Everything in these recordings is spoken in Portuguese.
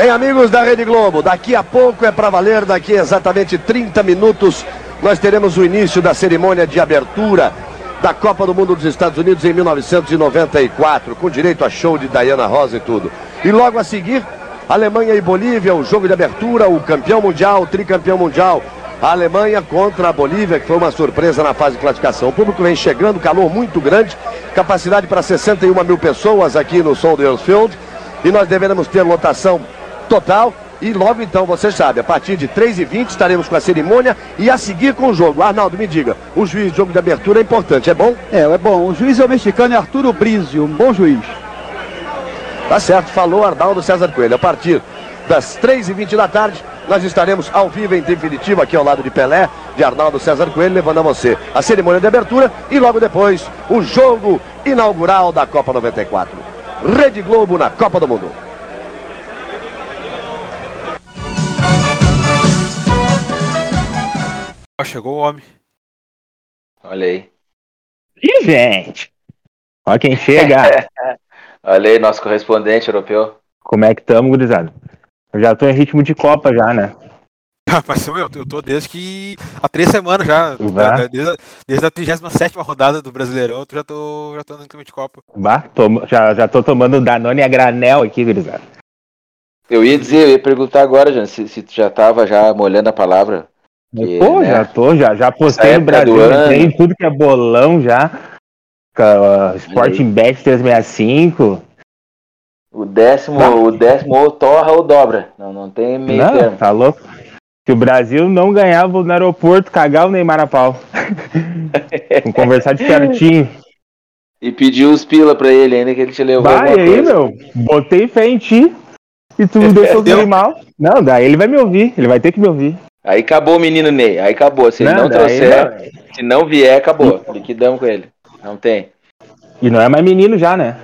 Bem, amigos da Rede Globo, daqui a pouco é para valer, daqui a exatamente 30 minutos, nós teremos o início da cerimônia de abertura da Copa do Mundo dos Estados Unidos em 1994, com direito a show de Diana Rosa e tudo. E logo a seguir, Alemanha e Bolívia, o jogo de abertura, o campeão mundial, o tricampeão mundial. A Alemanha contra a Bolívia, que foi uma surpresa na fase de classificação. O público vem chegando, calor muito grande, capacidade para 61 mil pessoas aqui no Soldiers Field. E nós devemos ter lotação total. E logo então, você sabe, a partir de 3h20 estaremos com a cerimônia e a seguir com o jogo. Arnaldo, me diga, o juiz de jogo de abertura é importante, é bom? É, é bom. O juiz é o mexicano Arturo Brizio, um bom juiz. Tá certo, falou Arnaldo César Coelho. A partir das 3h20 da tarde, nós estaremos ao vivo em definitivo aqui ao lado de Pelé, de Arnaldo César Coelho, levando a você a cerimônia de abertura e logo depois o jogo inaugural da Copa 94. Rede Globo na Copa do Mundo. Chegou o homem. Olha aí. Ih, gente! Olha quem chega! Olha aí, nosso correspondente europeu. Como é que estamos, gurizada? Eu já tô em ritmo de Copa já, né? Mas eu, eu tô desde que. há três semanas já. Bah. Desde, a- desde a 37 rodada do Brasileirão, eu já tô, já tô no ritmo de Copa. Bah, tomo- já, já tô tomando Danone a granel aqui, gurizada. Eu ia dizer, eu ia perguntar agora, Jana, se, se tu já tava já molhando a palavra. Que, Pô, né, já tô, já, já postei no Brasil, ano. entrei em tudo que é bolão já. Uh, Sporting Bet 365. O décimo, Tá. o décimo ou torra ou dobra. Não, não tem meio Não, termo. tá louco? Se o Brasil não ganhava no aeroporto, cagar o Neymar a pau. Vamos conversar de pertinho. E pediu os pila pra ele ainda que ele te levou Vai aí, coisa. meu. Botei fé em ti. E tu me deixou dormir mal. Não, daí ele vai me ouvir. Ele vai ter que me ouvir. Aí acabou o menino Ney. Aí acabou. Se ele não trouxer, se não vier, acabou. Liquidamos com ele. Não tem. E não é mais menino já, né?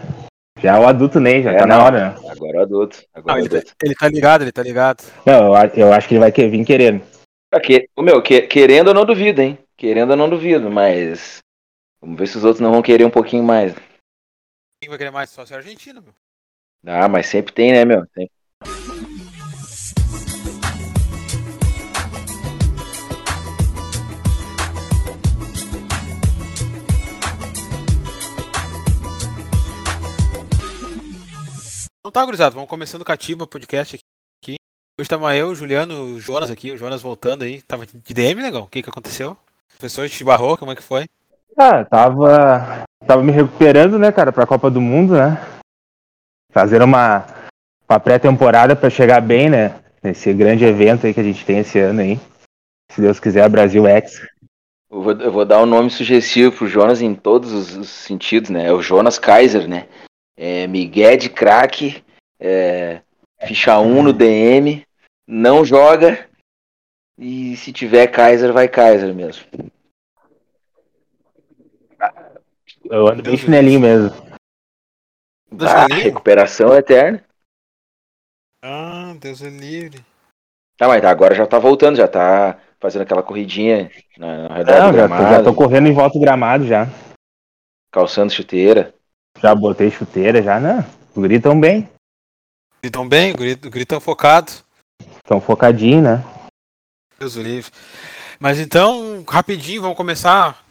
Já é o adulto Ney, já É, tá na não. hora. né? Agora é adulto. Não, Agora é ele, tá, adulto. ele tá ligado, ele tá ligado. Não, eu, eu acho que ele vai que- vir querendo. Ah, que- o meu, que- querendo eu não duvido, hein? Querendo eu não duvido, mas. Vamos ver se os outros não vão querer um pouquinho mais. Quem vai querer mais? Só se é Argentina, meu. Ah, mas sempre tem, né, meu? Sempre. Então tá, gurizada, vamos começando o Cativa Podcast aqui. Hoje tava eu, o Juliano, o Jonas aqui, o Jonas voltando aí. Tava de DM, negão? O que que aconteceu? O professor te barrou, como é que foi? Ah, tava. Tava me recuperando, né, cara, pra Copa do Mundo, né? Fazendo uma, uma pré-temporada pra chegar bem, né? Nesse grande evento aí que a gente tem esse ano aí. Se Deus quiser, Brasil X. Eu vou, eu vou dar um nome sugestivo pro Jonas em todos os, os sentidos, né? É o Jonas Kaiser, né? É Miguel de craque, é, ficha 1 no DM, não joga. E se tiver Kaiser, vai Kaiser mesmo. Eu ando bem chinelinho mesmo. Ah, é recuperação eterna. Ah, Deus é livre. Tá, mas agora já tá voltando, já tá fazendo aquela corridinha na, na redor Não, do já tô, já tô correndo em volta do gramado já. calçando chuteira. Já botei chuteira já, né? Tão bem. Gritam bem, tão focado. Tão focadinho, né? Deus o livre. Mas então, rapidinho, vamos começar.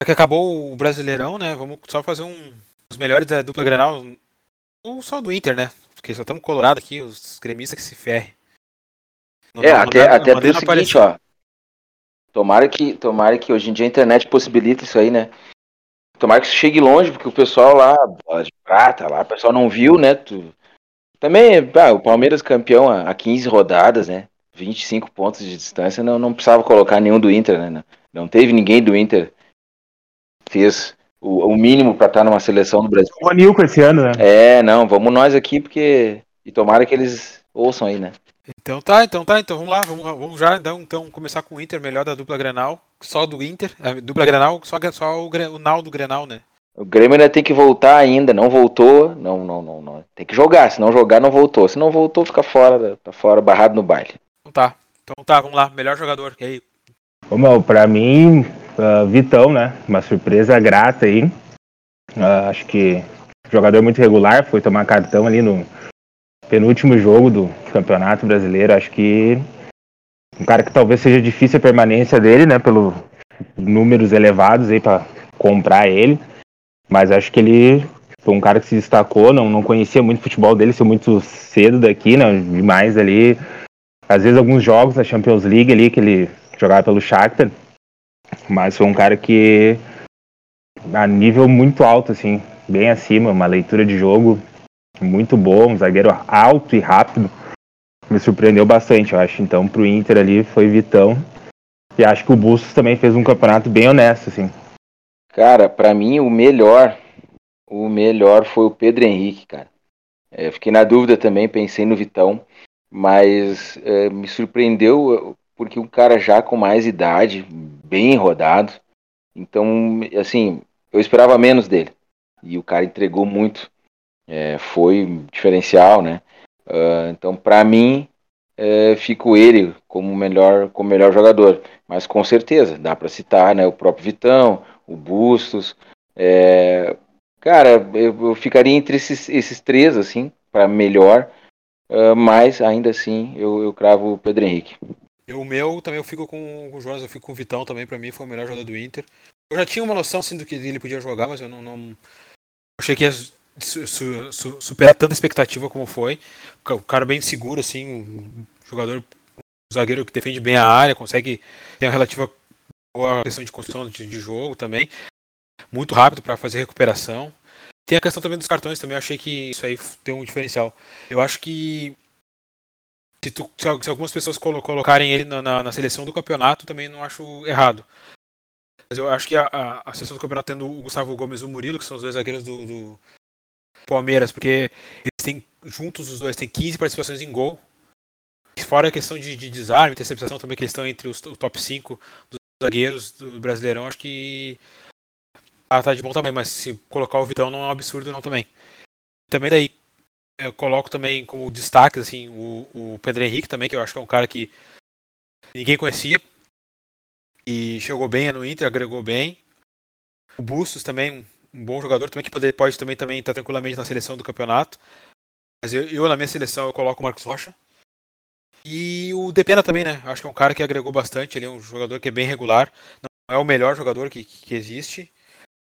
Já que acabou o Brasileirão, né? Vamos só fazer um, os melhores da dupla Grenal. Ou só do Inter, né? Porque só estamos colorados aqui, os gremistas que se ferrem. Não É, dá- não até, até pelo seguinte, aparecer. ó. Tomara que, tomara que hoje em dia a internet possibilita isso aí, né? Tomara que isso chegue longe, porque o pessoal lá, bola de prata, lá, o pessoal não viu, né? Tu... Também, ah, o Palmeiras campeão há há 15 rodadas, né? 25 pontos de distância, não, não precisava colocar nenhum do Inter, né? Não, não teve ninguém do Inter fez o, o mínimo pra estar numa seleção do Brasil. O Nilco esse ano, né? É, não, vamos nós aqui, porque. E tomara que eles ouçam aí, né? Então tá, então tá, então vamos lá, vamos, lá, vamos já então, então começar com o Inter, melhor da dupla Grenal. Só do Inter, a dupla Grenal, só, só o, o Naldo Grenal, né? O Grêmio ainda tem que voltar ainda, não voltou, não, não, não, não. Tem que jogar, se não jogar, não voltou. Se não voltou, fica fora, tá fora, barrado no baile. Então tá, então tá, vamos lá, melhor jogador. E aí? Ô, meu, pra mim, ah, Vitão, né? Uma surpresa grata aí. Ah, acho que jogador muito regular, foi tomar cartão ali no, penúltimo jogo do Campeonato Brasileiro. Acho que um cara que talvez seja difícil a permanência dele, né? Pelo números elevados aí para comprar ele. Mas acho que ele foi um cara que se destacou, não, não conhecia muito o futebol dele, saiu muito cedo daqui, né? Demais ali. Às vezes alguns jogos da Champions League ali que ele jogava pelo Shakhtar. Mas foi um cara que a nível muito alto, assim, bem acima, uma leitura de jogo muito boa, um zagueiro alto e rápido. Me surpreendeu bastante, eu acho. Então, pro Inter ali foi Vitão. E acho que o Bustos também fez um campeonato bem honesto, assim. Cara, para mim o melhor, o melhor foi o Pedro Henrique, cara. É, fiquei na dúvida também, pensei no Vitão, mas é, me surpreendeu porque um cara já com mais idade, bem rodado. Então, assim, eu esperava menos dele. E o cara entregou muito. É, foi diferencial, né? Uh, então, para mim, é, fico ele como melhor, como melhor jogador. Mas com certeza, dá para citar né, o próprio Vitão, o Bustos. É, cara, eu, eu, ficaria entre esses, esses três, assim, para melhor. Uh, mas ainda assim, eu, eu cravo o Pedro Henrique. O meu também eu fico com, com o Jonas, eu fico com o Vitão também, para mim foi o melhor jogador do Inter. Eu já tinha uma noção assim, do que ele podia jogar, mas eu não, não... achei que ia su, su, su, superar tanta expectativa como foi. O cara bem seguro, assim, um jogador, um zagueiro que defende bem a área, consegue ter uma relativa boa questão de construção de, de jogo também. Muito rápido para fazer recuperação. Tem a questão também dos cartões, também eu achei que isso aí tem um diferencial. Eu acho que se, tu, se algumas pessoas colocarem ele na, na, na, seleção do campeonato, também não acho errado. Mas eu acho que a, a, a seleção do campeonato tendo o Gustavo Gomes e o Murilo, que são os dois zagueiros do, do Palmeiras, porque eles têm, juntos os dois, têm 15 participações em gol. Fora a questão de, de desarme, interceptação também, que eles estão entre os o top 5 dos zagueiros do Brasileirão, acho que ah, tá de bom também, mas se colocar o Vitão não é um absurdo não também. Também daí eu coloco também como destaque assim, o, o Pedro Henrique também, que eu acho que é um cara que ninguém conhecia, e chegou bem no Inter, agregou bem. O Bustos também, um bom jogador também, que pode, pode também estar também tá tranquilamente na seleção do campeonato. Mas eu, eu, na minha seleção, eu coloco o Marcos Rocha. E o Depena também, né? Acho que é um cara que agregou bastante. Ele é um jogador que é bem regular. Não é o melhor jogador que, que existe.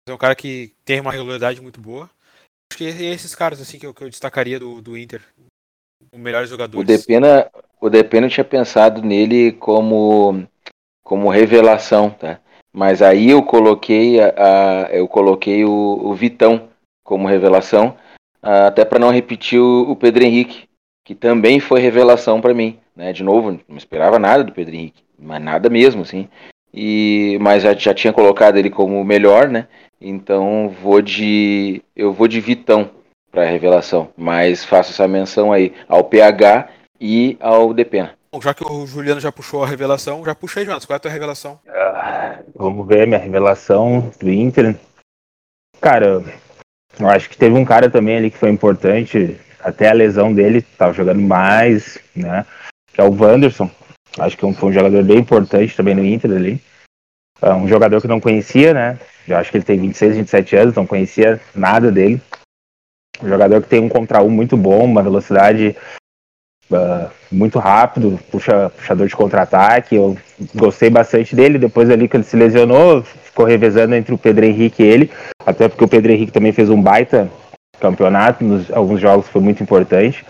Mas é um cara que tem uma regularidade muito boa. Acho que é esses caras assim que eu, que eu destacaria do, do Inter. Os melhores jogadores. O Depena, o Depena tinha pensado nele como como revelação, tá? Mas aí eu coloquei a, a eu coloquei o, o, Vitão como revelação, até para não repetir o, o, Pedro Henrique, que também foi revelação para mim, né? De novo, não esperava nada do Pedro Henrique, mas nada mesmo, assim. E mas já, já tinha colocado ele como o melhor, né? Então vou de eu vou de Vitão para revelação, mas faço essa menção aí ao PH e ao Depena. Bom, já que o Juliano já puxou a revelação, já puxei, Jonas. Qual é a tua revelação? Vamos ver minha revelação do Inter. Cara, eu acho que teve um cara também ali que foi importante, até a lesão dele, tava jogando mais, né? Que é o Wanderson. Acho que foi um jogador bem importante também no Inter ali. É um jogador que não conhecia, né? Eu acho que ele tem 26, 27 anos, não conhecia nada dele. Um jogador que tem um contra um muito bom, uma velocidade uh, muito rápido, puxa, puxador de contra-ataque. Eu gostei bastante dele. Depois ali que ele se lesionou, ficou revezando entre o Pedro Henrique e ele. Até porque o Pedro Henrique também fez um baita campeonato, nos alguns jogos foi muito importante.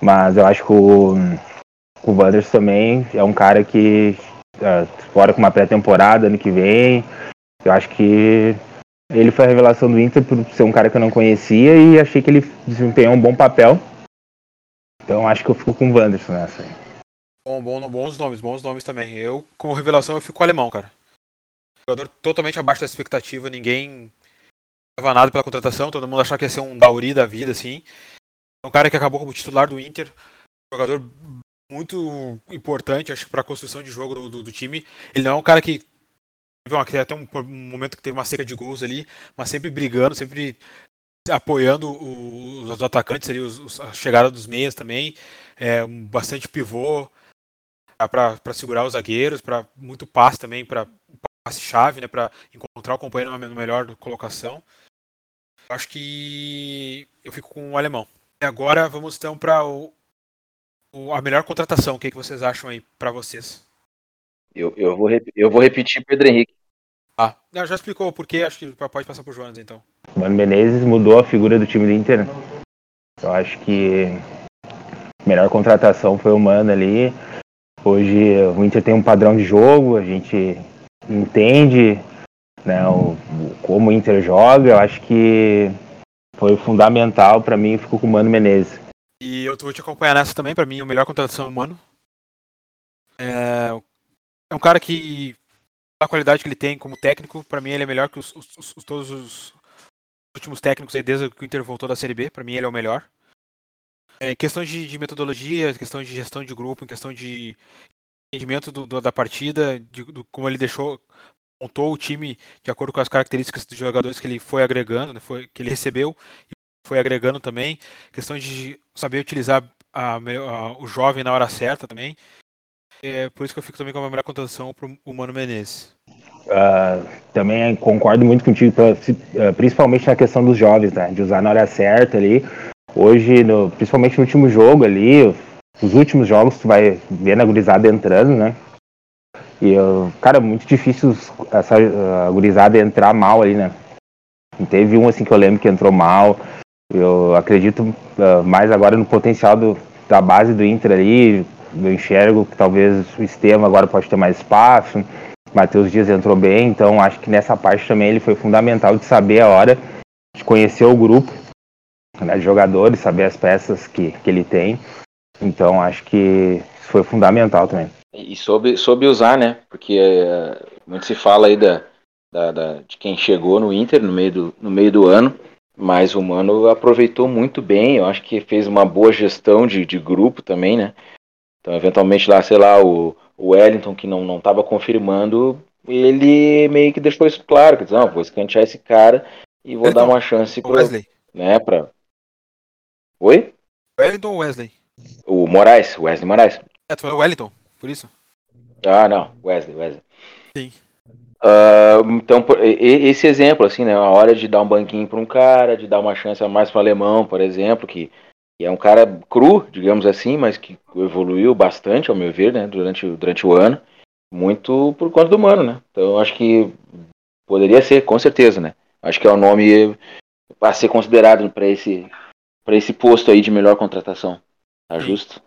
Mas eu acho que o, o Wanderers também é um cara que uh, fora com uma pré-temporada ano que vem. Eu acho que ele foi a revelação do Inter por ser um cara que eu não conhecia e achei que ele desempenhou um bom papel. Então acho que eu fico com o Wanderson nessa aí. Bom, bom, bons nomes, bons nomes também. Eu, como revelação, eu fico com o alemão, cara. Jogador totalmente abaixo da expectativa, ninguém dava nada pela contratação, todo mundo achava que ia ser um Dauri da vida, assim. Um cara que acabou como titular do Inter, jogador muito importante, acho que para a construção de jogo do, do, do, time. Ele não é um cara que teve até um momento que teve uma seca de gols ali, mas sempre brigando, sempre apoiando os, os atacantes ali, os, a chegada dos meias também, é, bastante pivô para segurar os zagueiros, para muito passe também, para passe-chave, né, para encontrar o companheiro na melhor colocação. Acho que eu fico com o alemão. E agora vamos então para o, o, a melhor contratação. O que, que vocês acham aí para vocês? Eu, eu, vou, eu vou repetir Pedro Henrique. Ah, já explicou o porquê, acho que pode passar por Jonas então. Mano Menezes mudou a figura do time do Inter. Eu acho que a melhor contratação foi o Mano ali. Hoje o Inter tem um padrão de jogo, a gente entende né, o, como o Inter joga. Eu acho que foi fundamental para mim ficou com o Mano Menezes. E eu vou te acompanhar nessa também, para mim, a melhor contratação humano. É, é um cara que, a qualidade que ele tem como técnico, para mim ele é melhor que os, os, os, todos os últimos técnicos aí, desde que o Inter voltou da Série B, para mim ele é o melhor. É, em questão de, de metodologia, em questão de gestão de grupo, em questão de entendimento do, do, da partida, de, do, como ele deixou, montou o time de acordo com as características dos jogadores que ele foi agregando, né, foi, que ele recebeu e foi agregando também. Questão de saber utilizar a, a, o jovem na hora certa também. É por isso que eu fico também com a melhor contratação para o Mano Menezes. Uh, também concordo muito contigo, ah, principalmente na questão dos jovens, né? De usar na hora certa ali. Hoje, no, principalmente no último jogo ali, os últimos jogos, tu vai ver a gurizada entrando, né? E, cara, muito difícil essa uh, gurizada entrar mal ali, né? Teve um assim que eu lembro que entrou mal. Eu acredito uh, mais agora no potencial do, da base do Inter ali. Eu enxergo que talvez o Estevam agora pode ter mais espaço. Matheus Dias entrou bem, então acho que nessa parte também ele foi fundamental de saber a hora, de conhecer o grupo né, de jogadores, saber as peças que, que ele tem. Então acho que isso foi fundamental também. E soube, soube usar, né? Porque é, muito se fala aí da, da, da, de quem chegou no Inter no meio, do, no meio do ano, mas o Mano aproveitou muito bem. Eu acho que fez uma boa gestão de, de grupo também, né? Então, eventualmente lá, sei lá, o, o Wellington, que não estava confirmando, ele meio que deixou isso claro, que diz, não, vou escantear esse cara e vou dar uma chance pro, Wesley. né, pra... Oi? Wellington ou Wesley? O Moraes, Wesley Moraes. É, tu falou Wellington, por isso? Ah, não, Wesley, Wesley. Sim. Uh, então, esse exemplo, assim, né? A hora de dar um banquinho para um cara, de dar uma chance a mais para o alemão, por exemplo, que, que, é um cara cru, digamos assim, mas que evoluiu bastante, ao meu ver, né? Durante, durante o ano. Muito por conta do mano, né? Então, acho que poderia ser, com certeza, né? Acho que é o um nome a ser considerado para esse, esse posto aí de melhor contratação. Tá justo?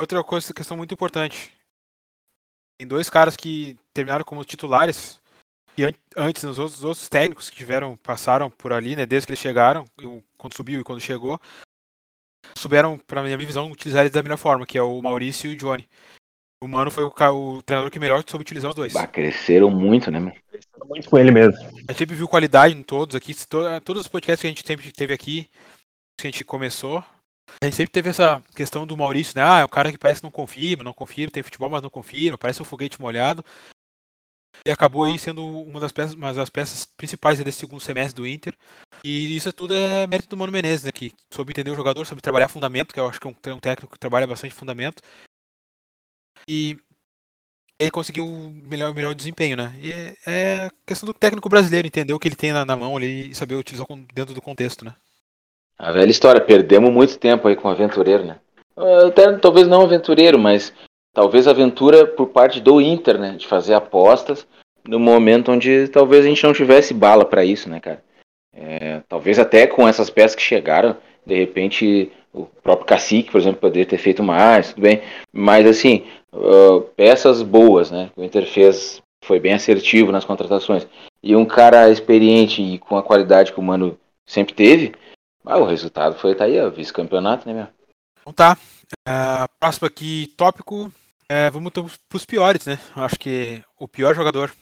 Outra coisa, questão muito importante. Tem dois caras que terminaram como titulares e an antes os outros, os outros, técnicos que tiveram passaram por ali, né, desde que eles chegaram, quando subiu e quando chegou, souberam, para minha visão, utilizar eles da melhor forma, que é o Maurício e o Johnny. O Mano foi o, o treinador que melhor soube utilizar os dois. Bah, cresceram muito, né, mano? Cresceram muito com ele mesmo. A gente sempre viu qualidade em todos aqui, todos os podcasts que a gente sempre teve aqui, que a gente começou, a gente sempre teve essa questão do Maurício, né? Ah, é o cara que parece que não confirma, não confirma, tem futebol, mas não confirma, parece um foguete molhado. E acabou aí sendo uma das peças, uma das peças principais desse segundo semestre do Inter. E isso tudo é mérito do Mano Menezes, né? Que soube entender o jogador, soube trabalhar fundamento, que eu acho que é um, um técnico que trabalha bastante fundamento. E ele conseguiu o melhor, melhor desempenho, né? E é, é questão do técnico brasileiro entender o que ele tem na, na mão ali e saber utilizar dentro do contexto, né? A velha história, perdemos muito tempo aí com o aventureiro, né? Até, talvez não aventureiro, mas talvez aventura por parte do Inter, né? De fazer apostas no momento onde talvez a gente não tivesse bala para isso, né, cara? É, talvez até com essas peças que chegaram, de repente o próprio Cacique, por exemplo, poderia ter feito mais, tudo bem. Mas assim, uh, peças boas, né? O Inter fez, foi bem assertivo nas contratações. E um cara experiente e com a qualidade que o Mano sempre teve, ah, o resultado foi tá aí, vice-campeonato, né, meu? Então tá. Uh, próximo aqui, tópico. É, vamos para os piores, né? Acho que o pior jogador.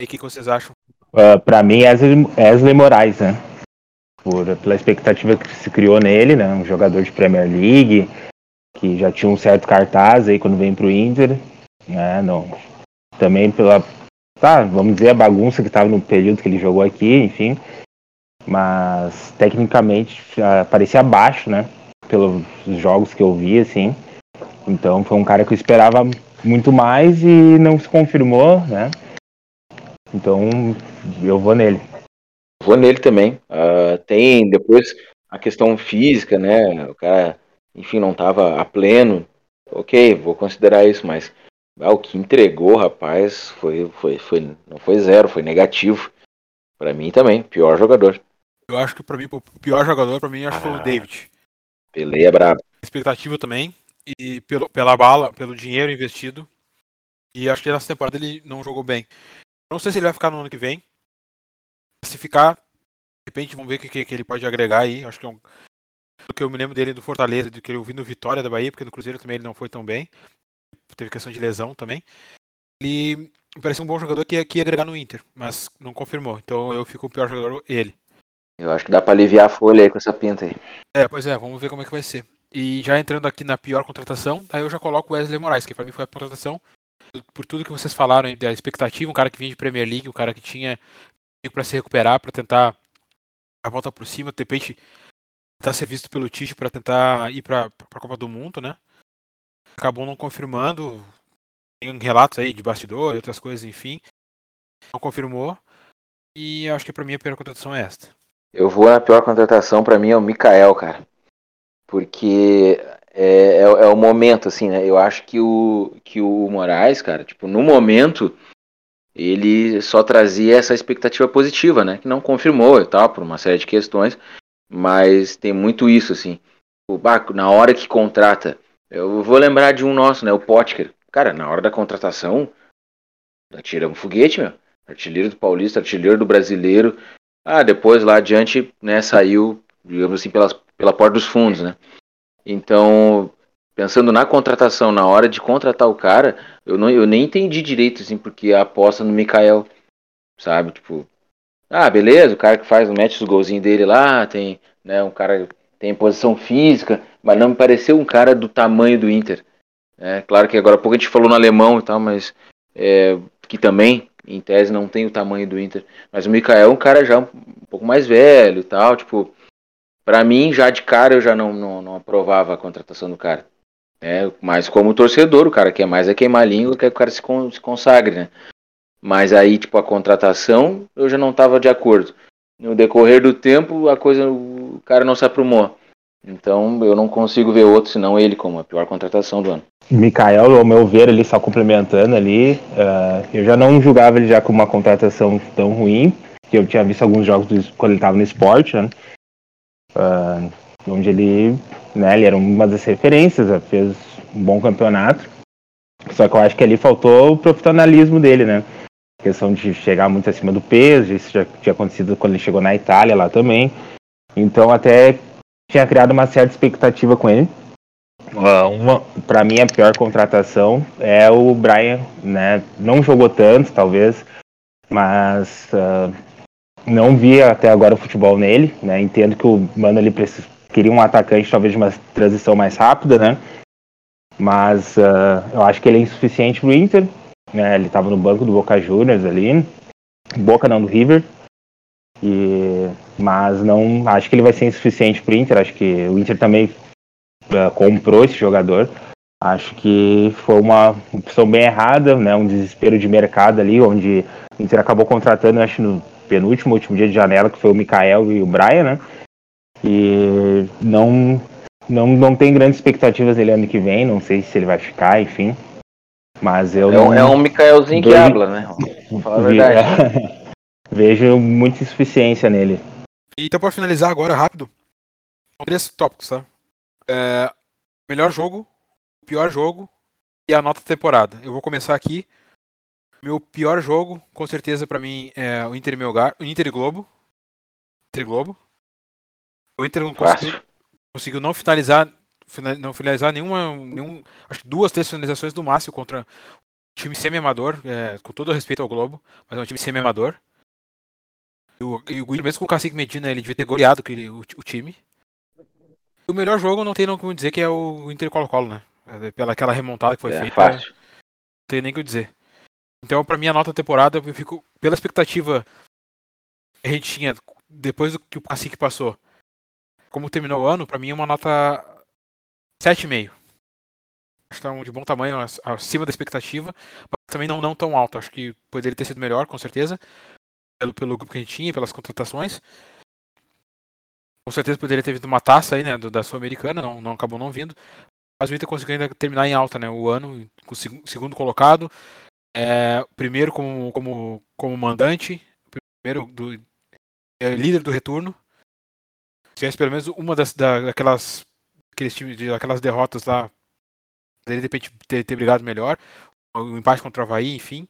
E o que, vocês acham? Uh, para mim, Wesley, Wesley Moraes, né? Por, pela expectativa que se criou nele, né? Um jogador de Premier League, que já tinha um certo cartaz aí quando vem pro Inter. Né? Não. Também pela. Tá, vamos dizer a bagunça que estava no período que ele jogou aqui, enfim mas tecnicamente parecia baixo, né? Pelos jogos que eu vi, assim. Então foi um cara que eu esperava muito mais e não se confirmou, né? Então eu vou nele. Vou nele também. Uh, tem depois a questão física, né? O cara, enfim, não estava a pleno. Ok, vou considerar isso, mas ah, o que entregou, rapaz, foi, foi, foi, não foi zero, foi negativo. Para mim também, pior jogador. Eu acho que para mim, o pior jogador, para mim, acho que foi o ah, David. Pelé é brabo. Expectativa também, e pelo, pela bala, pelo dinheiro investido. E acho que nessa temporada ele não jogou bem. Não sei se ele vai ficar no ano que vem. Se ficar, de repente vamos ver o que, que, ele pode agregar aí. Acho que é um. Do que eu me lembro dele do Fortaleza, do que eu vi no Vitória da Bahia, porque no Cruzeiro também ele não foi tão bem. Teve questão de lesão também. Ele parecia um bom jogador que que ia agregar no Inter, mas não confirmou. Então eu fico o pior jogador, ele. Eu acho que dá para aliviar a folha aí com essa pinta aí. É, pois é, vamos ver como é que vai ser. E já entrando aqui na pior contratação, aí eu já coloco o Wesley Moraes, que para mim foi a contratação por tudo que vocês falaram da expectativa, um cara que vinha de Premier League, um cara que tinha para se recuperar, para tentar a volta por cima, de repente tentar ser visto pelo Tite para tentar ir para a Copa do Mundo, né? Acabou não confirmando, tem relatos aí de bastidor e outras coisas, enfim. Não confirmou. E acho que para mim a pior contratação é esta. Eu vou na pior contratação, para mim é o Mikael, cara. Porque é, é, é, o momento, assim, né? Eu acho que o, que o Moraes, cara, tipo, no momento, ele só trazia essa expectativa positiva, né? Que não confirmou e tal, por uma série de questões, mas tem muito isso, assim. O Baco, na hora que contrata, eu vou lembrar de um nosso, né? O Potker. Cara, na hora da contratação, atira um foguete, meu. Artilheiro do Paulista, artilheiro do Brasileiro. Ah, depois lá adiante, né, saiu, digamos assim, pelas, pela porta dos fundos, né? Então, pensando na contratação, na hora de contratar o cara, eu, não, eu nem entendi direito, assim, porque a aposta no Mikael, sabe? Tipo, ah, beleza, o cara que faz, mete os golzinhos dele lá, tem, né, um cara tem posição física, mas não me pareceu um cara do tamanho do Inter. É, claro que agora há pouco a gente falou no alemão e tal, mas é, que também, em tese, não tem o tamanho do Inter. Mas o Mikael é um cara já um, pouco mais velho e tal, tipo, para mim, já de cara, eu já não, não, não aprovava a contratação do cara. É, mas como torcedor, o cara quer mais é queimar a língua, quer que o cara se, con se consagre, né? Mas aí, tipo, a contratação, eu já não estava de acordo. No decorrer do tempo, a coisa, o cara não se aprumou. Então, eu não consigo ver outro senão ele como a pior contratação do ano. Mikael, ao meu ver, ele só complementando ali, uh, eu já não julgava ele já como uma contratação tão ruim, que eu tinha visto alguns jogos do, quando ele estava no esporte, né? uh, onde ele, né, ele era uma das referências, fez um bom campeonato. Só que eu acho que ali faltou o profissionalismo dele, né? A questão de chegar muito acima do peso, isso já tinha acontecido quando ele chegou na Itália lá também. Então até tinha criado uma certa expectativa com ele. Uh, uma, para mim a pior contratação é o Brian, né? Não jogou tanto, talvez, mas uh, não vi até agora o futebol nele, né? Entendo que o Mano ali queria um atacante talvez de uma transição mais rápida, né? Mas uh, eu acho que ele é insuficiente pro Inter, né? Ele estava no banco do Boca Juniors ali, Boca não do River. E mas não acho que ele vai ser insuficiente pro Inter, acho que o Inter também uh, comprou esse jogador. Acho que foi uma opção bem errada, né? Um desespero de mercado ali, onde o Inter acabou contratando, acho, no penúltimo, último dia de janela, que foi o Mikael e o Brian, né? E não, não, não tem grandes expectativas dele ano que vem, não sei se ele vai ficar, enfim. Mas eu é, não. É um Mikaelzinho que habla, né? Vou falar a verdade. vejo muita insuficiência nele. Então, para finalizar agora, rápido, três tópicos, tá? É, melhor jogo, pior jogo e a nota da temporada. Eu vou começar aqui meu pior jogo, com certeza, para mim, é o Inter Melgar, o Inter Globo. Inter Globo. O Inter não conseguiu, conseguiu não finalizar, não finalizar nenhuma, nenhum, acho que duas, três finalizações do máximo contra um time semi-amador, é, com todo respeito ao Globo, mas é um time semi-amador. O, e o mesmo com o Cacique Medina, ele devia ter goleado o, o time. O melhor jogo não tem não como dizer que é o Inter Colo-Colo, né? É, pela aquela remontada que foi é, feita. Fácil. Não tem nem o que dizer. Então, para mim, a nota da temporada, eu fico pela expectativa que a gente tinha depois do que o Cacique passou. Como terminou o ano, para mim é uma nota 7,5. Acho que tá de bom tamanho, acima da expectativa, mas também não, não tão alto. Acho que poderia ter sido melhor, com certeza, pelo, pelo grupo que a gente tinha, pelas contratações. com certeza poderia ter vindo uma taça aí, né, da Sul-Americana, não, não acabou não vindo. Mas o Inter conseguiu ainda terminar em alta, né, o ano, com o seg segundo colocado, é, primeiro como, como, como mandante, primeiro do, é, líder do retorno. Se tivesse pelo menos uma das, da, daquelas, aqueles times, daquelas derrotas lá, poderia de repente ter, ter brigado melhor. O empate contra o Havaí, enfim,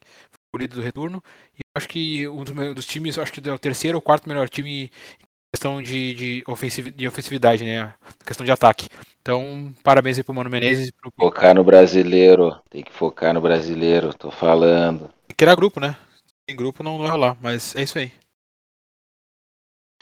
o líder do retorno. E acho que um dos, times, acho que é o terceiro ou quarto melhor time questão de, de, ofensiv, de ofensividade, né? Questão de ataque. Então, parabéns aí pro Mano Menezes. Pro... Focar no brasileiro. Tem que focar no brasileiro, tô falando. Tem que criar grupo, né? Em grupo não, não vai rolar, mas é isso aí.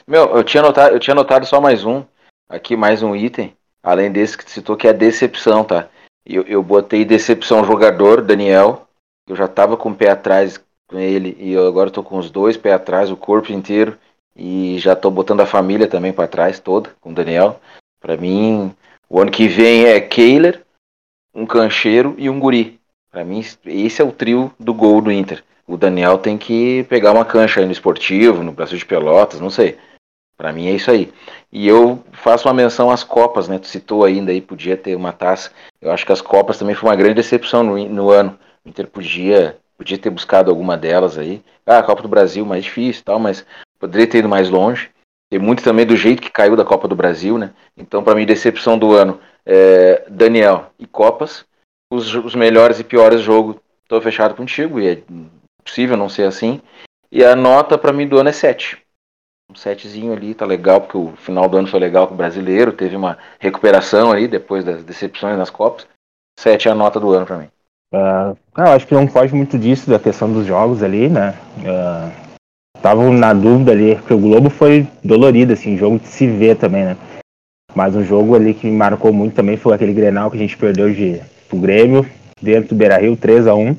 Meu, eu tinha notado, eu tinha notado só mais um. Aqui, mais um item. Além desse que citou, que é a decepção, tá? Eu, eu botei decepção jogador, Daniel. Eu já tava com o pé atrás com ele. E eu agora tô com os dois pés atrás, o corpo inteiro. E já tô botando a família também para trás toda, com o Daniel. Para mim, o ano que vem é Kehler, um cancheiro e um guri. Para mim, esse é o trio do gol do Inter. O Daniel tem que pegar uma cancha aí no esportivo, no Brasil de Pelotas, não sei. Para mim é isso aí. E eu faço uma menção às Copas, né? Tu citou ainda aí, podia ter uma taça. Eu acho que as Copas também foi uma grande decepção no, no ano. O Inter podia, podia ter buscado alguma delas aí. Ah, a Copa do Brasil mais difícil tal, mas Poderia ter ido mais longe. Tem muito também do jeito que caiu da Copa do Brasil, né? Então, para mim, decepção do ano, é Daniel e Copas. Os, os melhores e piores jogos, estou fechado contigo, e é possível não ser assim. E a nota para mim do ano é 7. Um setzinho ali tá legal, porque o final do ano foi legal com o brasileiro, teve uma recuperação aí depois das decepções nas Copas. 7 é a nota do ano para mim. Uh, eu acho que não foge muito disso, da questão dos jogos ali, né? Estavam na dúvida ali, porque o Globo foi dolorido, assim, jogo de se ver também, né? Mas um jogo ali que me marcou muito também foi aquele Grenal que a gente perdeu de, pro Grêmio, dentro do Beira-Rio, 3 a 1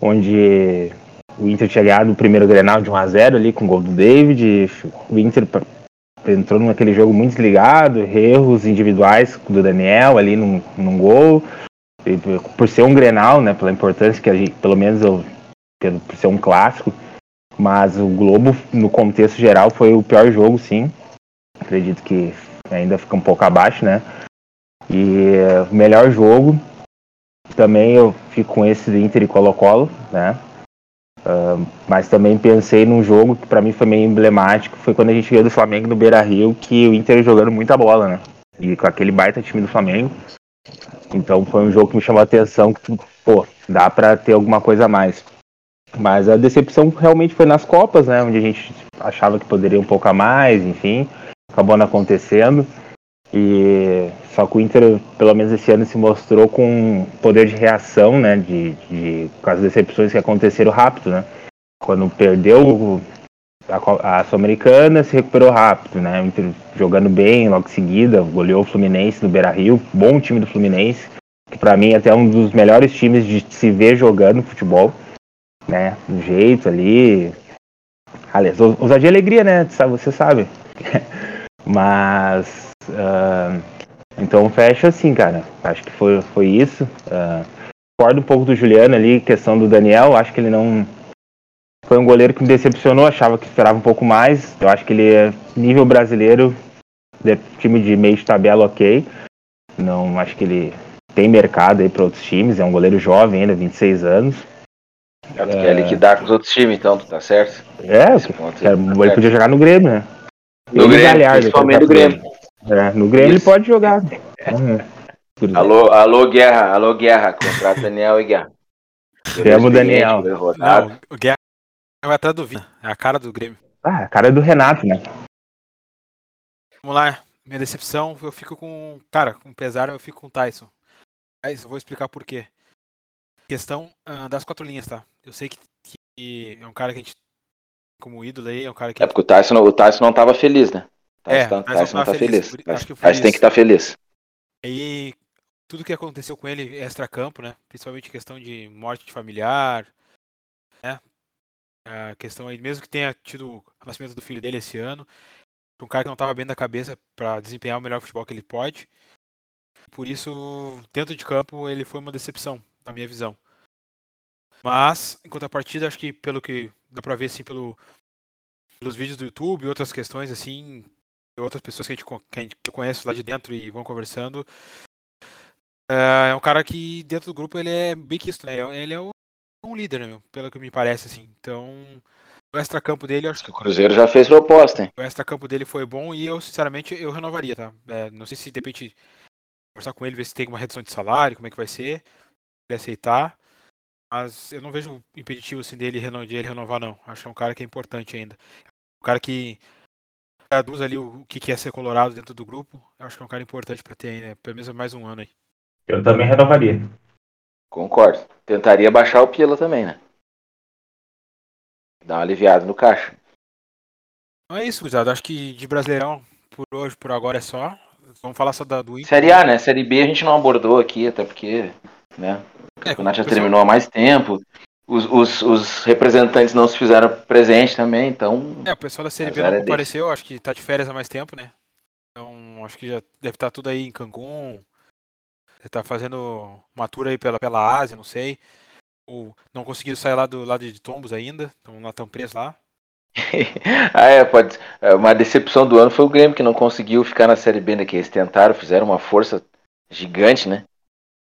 onde o Inter tinha ganhado o primeiro Grenal de 1 a 0 ali com o gol do David, o Inter entrou naquele jogo muito desligado, erros individuais do Daniel ali num, num gol, por ser um Grenal, né, pela importância que a gente, pelo menos eu, por ser um clássico, mas o Globo, no contexto geral, foi o pior jogo, sim. Acredito que ainda fica um pouco abaixo, né? E o melhor jogo, também eu fico com esse do Inter e Colo-Colo, né? Uh, mas também pensei num jogo que para mim foi meio emblemático, foi quando a gente ganhou do Flamengo no Beira-Rio, que o Inter jogando muita bola, né? E com aquele baita time do Flamengo. Então foi um jogo que me chamou a atenção que, pô, dá para ter alguma coisa a mais. Mas a decepção realmente foi nas Copas, né? Onde a gente achava que poderia um pouco a mais, enfim. Acabou não acontecendo. E só que o Inter, pelo menos esse ano, se mostrou com poder de reação, né? De, de, com as decepções que aconteceram rápido, né? Quando perdeu a, a Sul-Americana, se recuperou rápido, né? Inter jogando bem logo em seguida, goleou o Fluminense no Beira Rio, bom time do Fluminense, que para mim é até um dos melhores times de se ver jogando futebol né? Do jeito ali. Aliás, ousadia e alegria, né? Você sabe. Mas. Uh, então fecha assim, cara. Acho que foi, foi isso. Uh, um pouco do Juliano ali, questão do Daniel. Acho que ele não. Foi um goleiro que me decepcionou, achava que esperava um pouco mais. Eu acho que ele é nível brasileiro, de time de meio de tabela ok. Não acho que ele tem mercado aí para outros times, é um goleiro jovem ainda, 26 anos. Já tu é... quer liquidar com os outros times, então, tu tá certo? É, ponto, tá ele certo. podia jogar no Grêmio, né? No ele Grêmio, Galhardo, principalmente no Grêmio. É, no Grêmio Isso. ele pode jogar. É. Alô, alô, Guerra, alô, Guerra, contrato Daniel e Guerra. Temos Daniel. Não, o Guerra vai atrás do Vina, é a cara do Grêmio. Ah, a cara é do Renato, né? Vamos lá, minha decepção, eu fico com. Cara, com pesar, eu fico com o Tyson. Mas eu vou explicar por quê. Questão uh, das quatro linhas, tá? Eu sei que, que, é um cara que a gente como ídolo aí, é um cara que. É porque o Tyson, o Tyson não tava feliz, né? O é, Tyson, é, tá, Tyson não tá feliz. feliz. Acho que Tyson tem que estar tá feliz. E tudo que aconteceu com ele extra-campo, né? Principalmente questão de morte de familiar? A questão aí, mesmo que tenha tido o nascimento do filho dele esse ano, um cara que não estava bem da cabeça para desempenhar o melhor futebol que ele pode. Por isso, dentro de campo, ele foi uma decepção na minha visão. Mas, em contrapartida, acho que pelo que dá pra ver assim pelo, pelos vídeos do YouTube e outras questões assim, outras pessoas que a gente, que a gente conhece lá de dentro e vão conversando. É, é um cara que dentro do grupo ele é bem quisto, né? Ele é um líder, né, meu? pelo que me parece, assim. Então, o extra-campo dele, acho que O Cruzeiro já fez proposta, hein? o extra-campo dele foi bom e eu, sinceramente, eu renovaria, tá? É, não sei se de repente conversar com ele, ver se tem uma redução de salário, como é que vai ser, ele aceitar. Mas eu não vejo impeditivo assim dele, de ele renovar, não. Acho que é um cara que é importante ainda. Um cara que traduz ali o que que é ser colorado dentro do grupo. Eu acho que é um cara importante pra ter, né? Pelo menos mais um ano aí. Eu também renovaria. Concordo. Tentaria baixar o Pila também, né? Dar uma aliviada no caixa. Então é isso, gurizada. Acho que de Brasileirão, por hoje, por agora é só. Vamos falar só da, do Inter. Série A, né? Série B a gente não abordou aqui, até porque, né? O É, campeonato já o terminou há mais tempo. Os, os, os representantes não se fizeram presente também, então. É, o pessoal da Série B não é compareceu, acho que tá de férias há mais tempo, né? Então, acho que já deve estar tudo aí em Cancún. Deve tá fazendo uma tour aí pela, pela Ásia, não sei. Ou não conseguiram sair lá do lado de Tombos ainda, estão lá tão presos lá. ah, é, pode. é, Uma decepção do ano foi o Grêmio que não conseguiu ficar na Série B, né? Que eles tentaram, fizeram uma força gigante, né?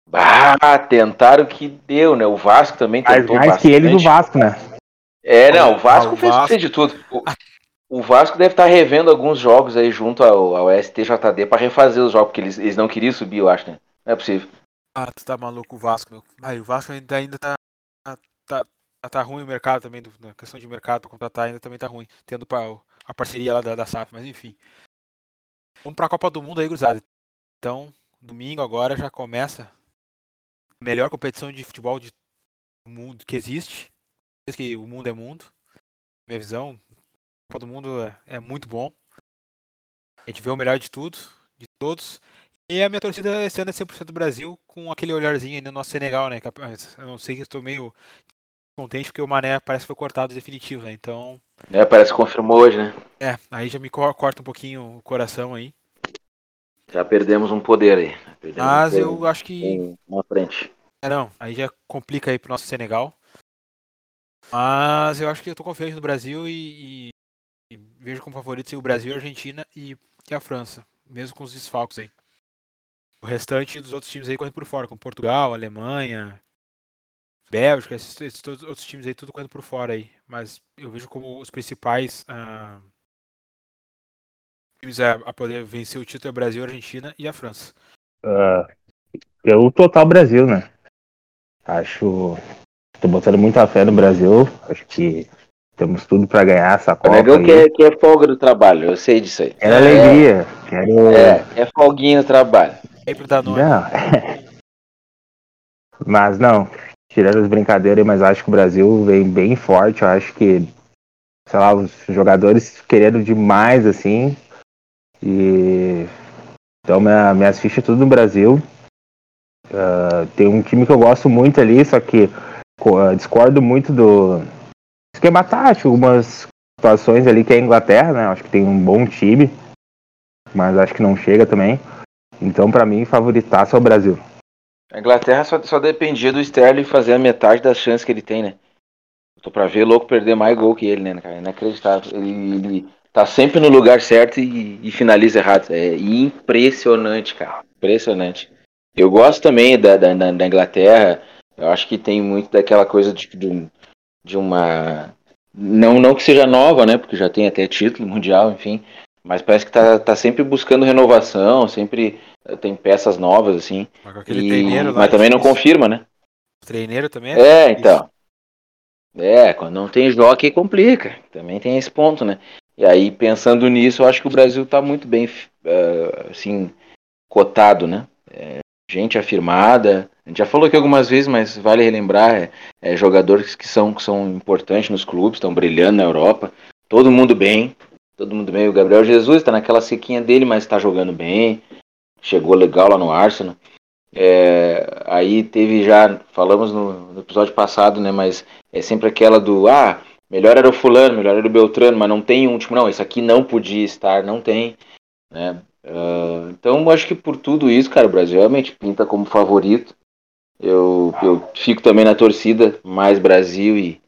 Bah, tentaram que deu, né? O Vasco também tentou mais que eles, o bastante. Vasco, né? É, não, o Vasco Ah, o fez, Vasco- fez de tudo. O, o Vasco deve estar revendo alguns jogos aí junto ao, ao STJD para refazer os jogos, porque eles, eles não queriam subir, eu acho, né? É possível. Ah, tu tá maluco, o Vasco, meu. Aí, o Vasco ainda, ainda tá, tá, tá, tá ruim o mercado também, na questão de mercado pra contratar ainda também tá ruim. Tendo pra, a parceria lá da, da SAF, mas enfim. Vamos pra Copa do Mundo aí, gurizada. Então, domingo agora já começa a melhor competição de futebol de do mundo que existe. Desde que o mundo é mundo. Minha visão, Copa do Mundo é, é muito bom. A gente vê o melhor de tudo, de todos. E a minha torcida esse ano é 100% do Brasil, com aquele olharzinho aí no nosso Senegal, né? Eu não sei que eu estou meio contente porque o Mané parece que foi cortado definitivo, né? Então, É, parece que confirmou hoje, né? é, aí já me co- corta um pouquinho o coração aí. Já perdemos um poder aí. Perdemos Mas um eu acho que. uma frente. É, não, aí já complica aí pro nosso Senegal. Mas eu acho que eu tô confiante no Brasil e, e- e vejo como favoritos aí o Brasil, a Argentina e, e a França, mesmo com os desfalques aí. O restante dos outros times aí correndo por fora, como Portugal, Alemanha, Bélgica, esses, esses todos outros times aí tudo correndo por fora aí. Mas eu vejo como os principais ah, times a, a poder vencer o título é o Brasil, a Argentina e a França. Ah, pelo total Brasil, né? Acho. Tô botando muita fé no Brasil. Acho que temos tudo pra ganhar essa O Copa. Negão aí. quer, quer folga do trabalho, eu sei disso aí. Quero alegria. Quero. É, é folguinha no trabalho. Não. mas não, tirando as brincadeiras, mas acho que o Brasil vem bem forte. Eu acho que, sei lá, os jogadores querendo demais, assim. E. Então, minha, minhas fichas tudo no Brasil. Ah, tem um time que eu gosto muito ali, só que ah, discordo muito do esquema tático, algumas situações ali que é a Inglaterra, né? Acho que tem um bom time, mas acho que não chega também. Então, pra mim, favoritaço é o Brasil. A Inglaterra só, só dependia do Sterling fazer a metade das chances que ele tem, né? Eu tô pra ver louco perder mais gol que ele, né, cara? Inacreditável. Ele, ele tá sempre no lugar certo e, e finaliza errado. É impressionante, cara. Impressionante. Eu gosto também da, da, da- Inglaterra. Eu acho que tem muito daquela coisa de, de, de uma. Não, não que seja nova, né? Porque já tem até título mundial, enfim. Mas parece que tá, tá sempre buscando renovação, sempre tem peças novas, assim. Mas E- lá. mas também não confirma, né? Treineiro também É, então. É, quando não tem jockey complica. Também tem esse ponto, né? E aí, pensando nisso, eu acho que o Brasil tá muito bem, eh, assim, cotado, né? É, gente afirmada. A gente já falou aqui algumas vezes, mas vale relembrar: é, é, jogadores que são, que são importantes nos clubes, estão brilhando na Europa. Todo mundo bem. Todo mundo bem. O Gabriel Jesus tá naquela sequinha dele, mas tá jogando bem. Chegou legal lá no Arsenal. É, aí teve já, falamos no, no episódio passado, né? Mas é sempre aquela do ah, melhor era o fulano, melhor era o Beltrano, mas não tem um tipo, não, esse aqui não podia estar, não tem, né? Ah, então acho que por tudo isso, cara, o Brasil realmente pinta como favorito. Eu, eu fico também na torcida, mais Brasil e,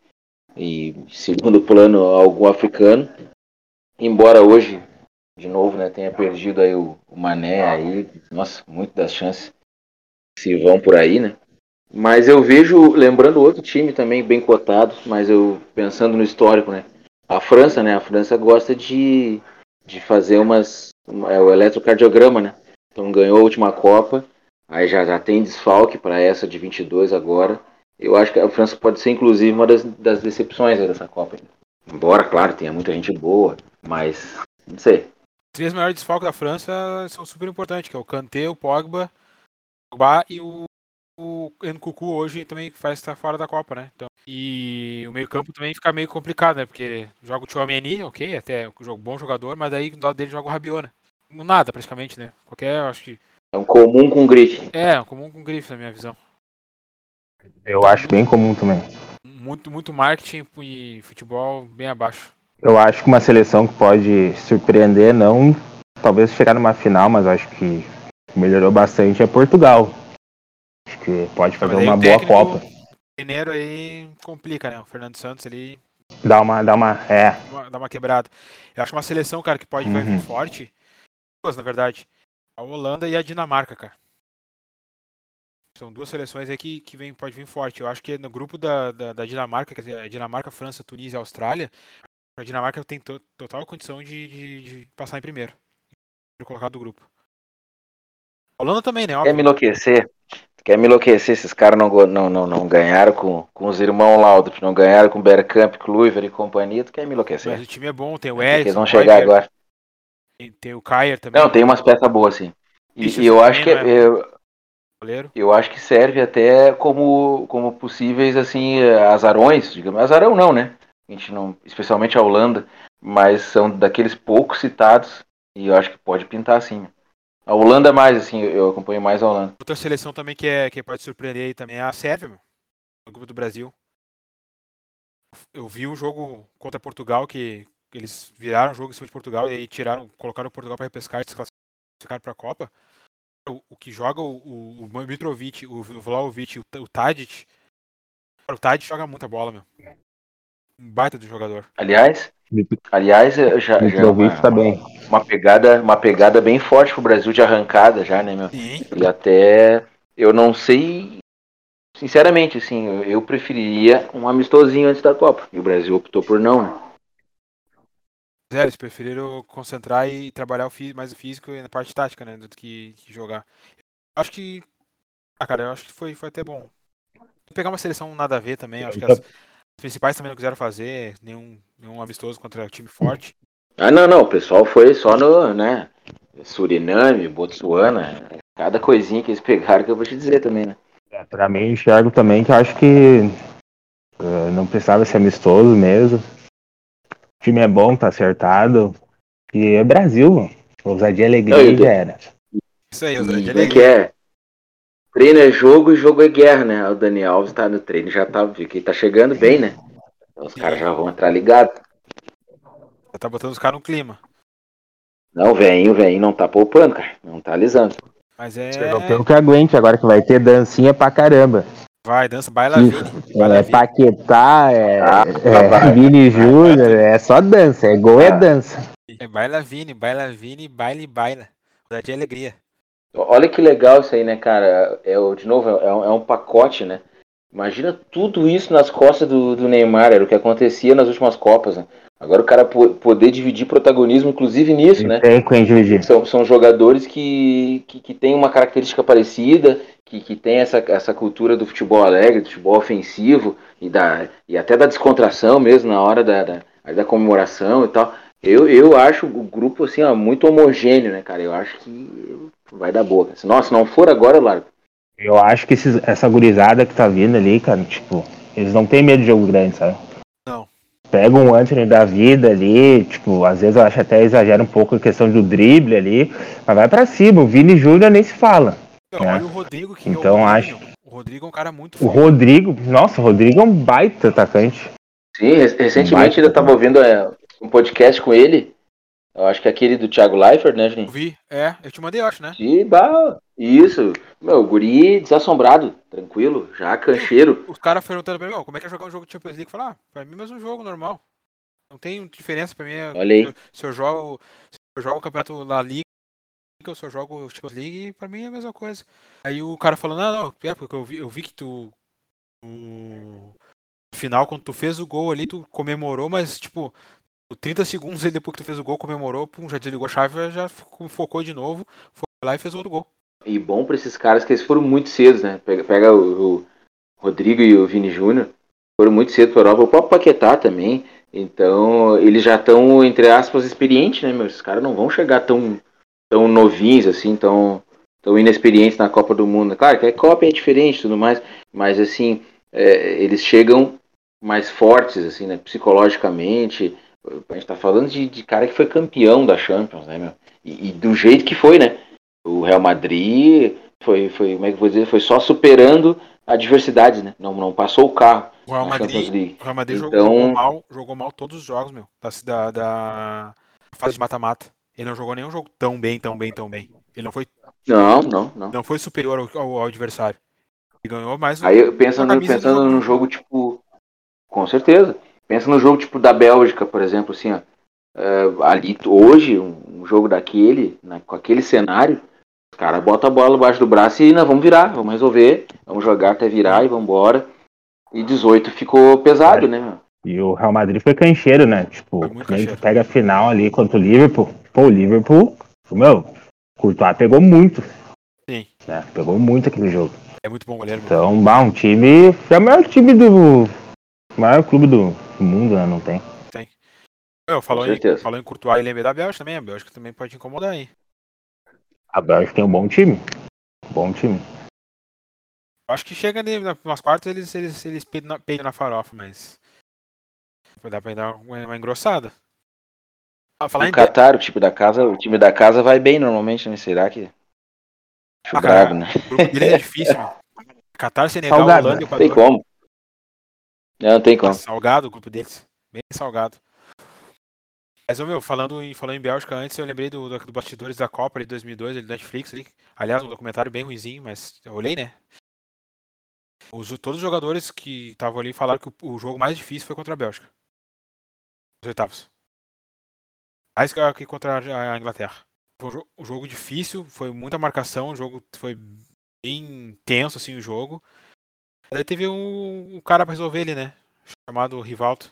e segundo plano algum africano. Embora hoje de novo, né, tenha perdido aí o, o Mané aí. Nossa, muito das chances se vão por aí, né? Mas eu vejo, lembrando outro time também bem cotado, mas eu pensando no histórico, né? A França, né? A França gosta de, de fazer umas. É o eletrocardiograma, né? Então ganhou a última Copa, aí já, já tem desfalque para essa de 22 agora. Eu acho que a França pode ser, inclusive, uma das, das decepções dessa Copa. Embora, claro, tenha muita gente boa, mas não sei. Os três maiores desfalques da França são super importantes, que é o Kanté, o Pogba, o Pogba e o, o Nkuku hoje também faz estar fora da Copa, né? Então, e o meio campo também fica meio complicado, né? Porque joga o Tchouameni, ok, até um bom jogador, mas daí do lado dele joga o Rabiot, né? Nada, praticamente, né? Qualquer, acho que... É um comum com grife. É, um comum com grife, na minha visão. Eu acho bem comum também. Muito, muito marketing e futebol bem abaixo. Eu acho que uma seleção que pode surpreender, não talvez chegar numa final, mas acho que melhorou bastante é Portugal. Acho que pode fazer uma boa Copa. Mineiro aí complica, né? O Fernando Santos ali Dá uma, dá uma, é, dá uma- quebrada. Eu acho uma seleção, cara, que pode vai vir Uhum. forte. Duas, na verdade. A Holanda e a Dinamarca, cara. São duas seleções aí que, que vem, pode vir forte. Eu acho que no grupo da, da, da Dinamarca, quer dizer, Dinamarca, França, Tunísia e Austrália, a Dinamarca tem to- total condição de, de, de passar em primeiro. De colocar do grupo. A Holanda também, né? Quer Óbvio. me enlouquecer? Quer me enlouquecer? Esses caras não, não, não, não ganharam com, com os irmãos Laudrup, não ganharam com Bergkamp, Kluivert e companhia. Tu quer me enlouquecer? Mas o time é bom, tem o Porque Eles Ederson, vão chegar agora. tem, tem o Kjaer também, Não, tem umas peças boas, sim. E, eu acho que né? eu, eu acho que serve até como, como possíveis assim eh, azarões, digamos. Azarão não, né? A gente não, especialmente a Holanda, mas são daqueles poucos citados e eu acho que pode pintar assim. A Holanda mais assim, eu acompanho mais a Holanda. Outra seleção também que, é, que pode surpreender aí também é a Sérvia. No grupo do Brasil. Eu vi um jogo contra Portugal que eles viraram o jogo em cima de Portugal e tiraram, colocaram o Portugal para repescar e se classificaram para a Copa. O, o que joga o, o, o Mitrovic, o Vlaovic, o, o Tadic. O Tadic joga muita bola, meu. Um baita do jogador. Aliás, aliás, eh, já, já é uma, tá bem. uma pegada, uma pegada bem forte pro Brasil de arrancada já, né, meu? Sim. E até eu não sei, sinceramente, assim, eu, preferiria um amistosinho antes da Copa. E o Brasil optou por não, né? É, eles preferiram concentrar e trabalhar o fí- mais o físico e na parte tática, né? Do que, que jogar. Acho que. Ah, cara, eu acho que foi, foi até bom. Pegar uma seleção nada a ver também, acho que as, as principais também não quiseram fazer, nenhum, nenhum amistoso contra time forte. Ah, não, não, o pessoal foi só no, né? Suriname, Botsuana, cada coisinha que eles pegaram que eu vou te dizer também, né? É, pra mim, eu enxergo também que eu acho que eh, não precisava ser amistoso mesmo. O time é bom, tá acertado. E é Brasil, mano. Ousadia e alegria Não, e já era. Isso aí, E de como é alegria. que é? Treino é jogo e jogo é guerra, né? O Dani Alves tá no treino, já tá, viu que tá chegando bem, né? Então os caras já vão entrar ligados. Já tá botando os caras no clima. Não, vem, vem, não tá poupando, cara. Não tá alisando. Mas é. Europeu que aguente, agora que vai ter dancinha pra caramba. Vai, dança, baila. Vini. É. Paquetá, é, Ah, é vai. Vini Júnior, é só dança, é gol é Ah. dança. É baila Vini, baila Vini, baile baila. Osório de alegria. Olha que legal isso aí, né, cara? É, o- de novo, é um, é um pacote, né? Imagina tudo isso nas costas do, do Neymar, era o que acontecia nas últimas Copas, né? Agora o cara po- poder dividir protagonismo, inclusive nisso, né? Tem com dividir. São, são jogadores que, que, que têm uma característica parecida, que, que tem essa, essa cultura do futebol alegre, do futebol ofensivo e, da, e até da descontração mesmo na hora da, da, da comemoração e tal. Eu, eu acho o grupo assim, ó, muito homogêneo, né, cara? Eu acho que vai dar boa. Se, nossa, se não for agora, eu largo. Eu acho que esses- essa gurizada que tá vindo ali, cara, tipo, eles não têm medo de jogo grande, sabe? Não. Pega um Anthony da vida ali, tipo, às vezes eu acho até exagera um pouco a questão do drible ali, mas vai pra cima. O Vini Júnior nem se fala. Não, É. olha o Rodrigo que Então, é o acho- Rodrigo, meu. O Rodrigo é um cara muito O forte. Rodrigo, nossa, o Rodrigo é um baita atacante. Sim, re- recentemente Baita ainda estava ouvindo é, um podcast com ele. Eu acho que é aquele do Thiago Leifert, né, Eu Juninho? vi, é, eu te mandei, eu acho, né? Que bah, isso. Meu, guri desassombrado, tranquilo, já cancheiro. Os caras perguntando pra mim, "Ó, como é que é jogar um jogo de Champions League? Eu falei, ah, pra mim é mais um jogo normal. Não tem diferença pra mim. é- Olha aí. Se eu, se eu jogo. eu jogo o campeonato da Liga, eu só jogo Champions League e pra mim é a mesma coisa. Aí o cara falou, não, não, é porque eu vi, eu vi que tu. No final, quando tu fez o gol ali, tu comemorou, mas tipo, 30 segundos aí depois que tu fez o gol, comemorou, pum, já desligou a chave, já focou de novo, foi lá e fez outro gol. E bom pra esses caras que eles foram muito cedo, né? Pega, pega o, o Rodrigo e o Vini Júnior, foram muito cedo pra Europa, o próprio Paquetá também. Então, eles já estão, entre aspas, experientes, né, meus? Os caras não vão chegar tão, tão novinhos, assim, tão, tão inexperientes na Copa do Mundo. Claro que a Copa é diferente e tudo mais, mas, assim, é, eles chegam mais fortes, assim, né, psicologicamente. A gente tá falando de, de cara que foi campeão da Champions, né, meu? E, e, do jeito que foi, né? O Real Madrid foi, foi, como é que eu vou dizer, foi só superando a diversidade, né? Não, não passou o carro. O Real Madrid, o Real Madrid então... jogou, mal, jogou mal todos os jogos, meu. Da, da fase de mata-mata. Ele não jogou nenhum jogo tão bem, tão bem, tão bem. Ele não foi. Não, não, não. Não foi superior ao, ao, ao adversário. Ele ganhou mais. Aí pensando, pensando no jogo, tipo. Com certeza. Pensa no jogo tipo da Bélgica, por exemplo, assim, ó. Uh, ali hoje, um, um, jogo daquele, né, com aquele cenário, os caras botam a bola embaixo do braço e nós vamos virar, vamos resolver, vamos jogar até virar e vamos embora. E 18 ficou pesado, né? E o Real Madrid foi cancheiro, né? Tipo, que pega a final ali contra o Liverpool. Pô, o Liverpool, meu, Courtois pegou muito. Sim. Né? Pegou muito aquele jogo. É muito bom goleiro. Então, bah, um time. É o maior time do. maior clube do, mundo, né? Não tem. Tem. Eu, falou, em, falou em Courtois e lembrei da Bélgica também. A Bélgica também pode incomodar aí. A Bélgica tem um bom time. Bom time. Acho que chega nas quartas eles, eles, eles peidam na, na farofa, mas. Dá pra dar uma, uma engrossada. Ah, falar o Qatar, o time da casa, o time da casa vai bem normalmente, né? Será que. Acho ah, bravo, né? O grupo dele é difícil, mano. Qatar, Senegal, salgado, Holanda e Equador. Tem como. Não, não tem como. Salgado o grupo deles. Bem salgado. Mas, meu, falando em, falando em Bélgica antes, eu lembrei do, do, do Bastidores da Copa de 2002, ali, do Netflix. Ali. Aliás, um documentário bem ruizinho, mas eu olhei, né? Os, todos os jogadores que estavam ali falaram que o, o, jogo mais difícil foi contra a Bélgica. Os oitavos. Mais que contra a Inglaterra. Foi um jogo difícil, foi muita marcação, o jogo foi bem tenso assim o jogo. Daí teve um, um cara para resolver ele, né? Chamado Rivaldo.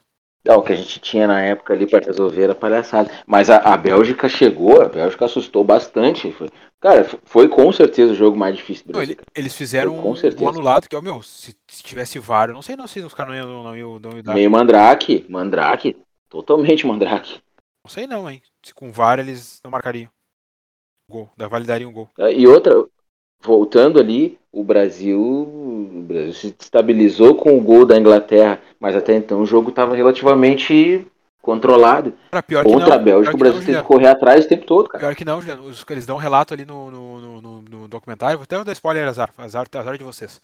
É, o que a gente tinha na época ali para resolver era palhaçada. Mas a, a, Bélgica chegou, a Bélgica assustou bastante. Foi, cara, foi com certeza o jogo mais difícil do Brasil. Não, eles fizeram com um, um anulado, que é o meu, se, se tivesse VAR, eu não sei não se os caras não iam, não iam, não iam dar. Meio Mandrake, Mandrake, totalmente Mandrake. Não sei não, hein. Se com VAR eles não marcariam gol, validariam um gol. E outra, voltando ali, o Brasil, o Brasil se estabilizou com o gol da Inglaterra, mas até então o jogo estava relativamente controlado. Cara, pior Contra não, a Bélgica, o Brasil teve que correr atrás o tempo todo, cara. Pior que não, Juliano. Os, eles dão um relato ali no, no, no, no documentário, vou até dar spoiler, azar, azar, azar de vocês.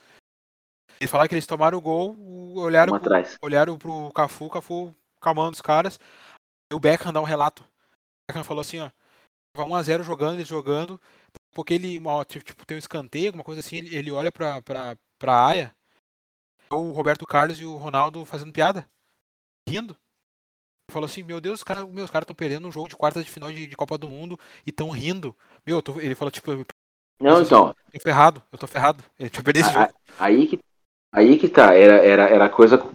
Eles falaram que eles tomaram o gol, olharam, pro, olharam pro Cafu, Cafu calmando os caras, e o Beckham dá um relato. O Beckham falou assim, ó, 1x0 jogando, eles jogando, porque ele tipo, tem um escanteio, alguma coisa assim, ele, ele olha pra, pra, pra área, o Roberto Carlos e o Ronaldo fazendo piada, rindo. Falou assim, meu Deus, os cara, meus caras estão perdendo um jogo de quartas de final de, de Copa do Mundo e estão rindo. Meu, tô, ele falou, tipo, não, então. Eu tô ferrado, eu tô ferrado. Ele tinha perdido esse jogo. Aí que, aí que tá, era, era, era coisa,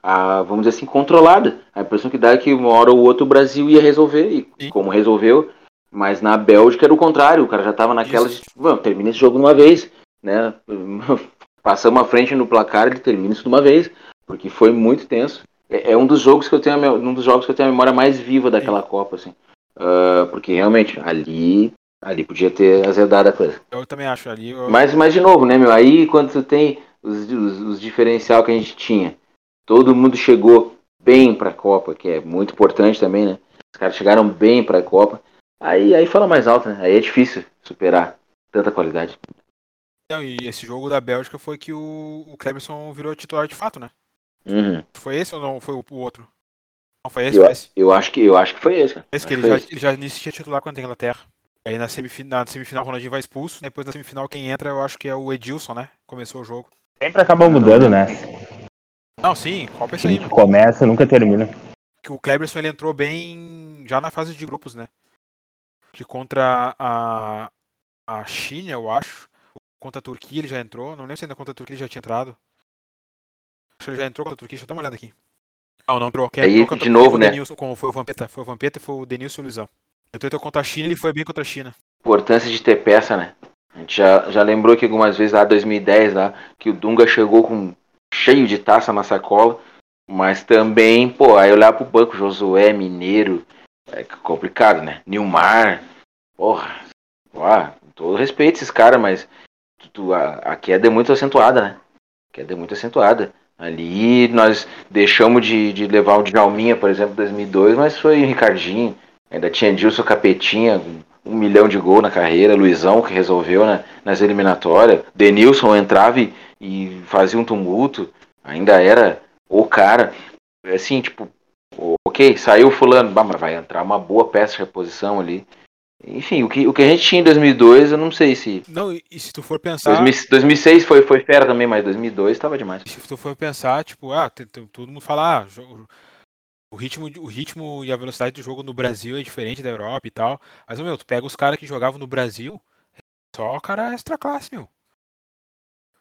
a, vamos dizer assim, controlada. A impressão que dá é que uma hora ou outra o Brasil ia resolver, e Sim. como resolveu, mas na Bélgica era o contrário, o cara já tava naquela de, vamos, termina esse jogo de uma vez, né? Passamos à frente no placar, ele termina isso de uma vez, porque foi muito tenso. É, é um dos jogos que eu tenho, a, um dos jogos que eu tenho a memória mais viva daquela. Copa, assim. Uh, porque realmente, ali, ali podia ter azedado a coisa. Eu também acho ali. Eu... Mas, mas de novo, né, meu? Aí quando tu tem os, os, os diferencial que a gente tinha, todo mundo chegou bem para a Copa, que é muito importante também, né? Os caras chegaram bem para a Copa. Aí, aí fala mais alto, né? Aí é difícil superar tanta qualidade. Não, e esse jogo da Bélgica foi que o, o Cleberson virou titular de fato, né? Uhum. Foi esse ou não foi o, o outro? Não, foi esse, eu, foi esse. Eu acho que, eu acho que foi esse. Esse que ele já, ele já inicia titular quando tem Inglaterra. Aí na semifinal, na semifinal o Ronaldinho vai expulso. Depois na semifinal quem entra eu acho que é o Edilson, né? Começou o jogo. Sempre acaba mudando, né? Não, sim, qual pensa aí? Começa, nunca termina. Que o Cleberson ele entrou bem já na fase de grupos, né? Que contra a, a China, eu acho. Contra a Turquia ele já entrou. Não lembro se ainda contra a Turquia ele já tinha entrado. Acho que ele já entrou contra a Turquia. Deixa eu dar uma olhada aqui. Não, não entrou. Quem Aí, entrou contra de novo, né? Denilson, foi o Vampeta. Foi o Vampeta e foi o Denilson e o Luizão. Então entrou contra a China ele foi bem contra a China. Importância de ter peça, né? A gente já, já lembrou que algumas vezes lá 2010, lá, que o Dunga chegou com cheio de taça na sacola. Mas também, pô, aí olhar pro banco, Josué, Mineiro, é complicado, né? Nilmar, porra, com todo respeito esses caras, mas tu- tu- a, a queda é muito acentuada, né? A queda é muito acentuada. Ali nós deixamos de, de levar o Djalminha, por exemplo, em 2002, mas foi o Ricardinho, ainda tinha Dilson Capetinha, um milhão de gol na carreira, Luizão que resolveu né, nas eliminatórias, Denilson entrava e, e fazia um tumulto, ainda era o cara, assim, tipo, ok, saiu fulano, bah, mas vai entrar uma boa peça de reposição ali. Enfim, o que, o que a gente tinha em 2002, eu não sei se... Não, e, se tu for pensar. 2000 2006 foi, foi fera também, mas 2002 tava demais. Se tu for pensar, tipo, ah, todo mundo fala, ah, o ritmo, o ritmo e a velocidade do jogo no Brasil é diferente da Europa e tal. Mas, meu, tu pega os caras que jogavam no Brasil, só cara extra classe, meu.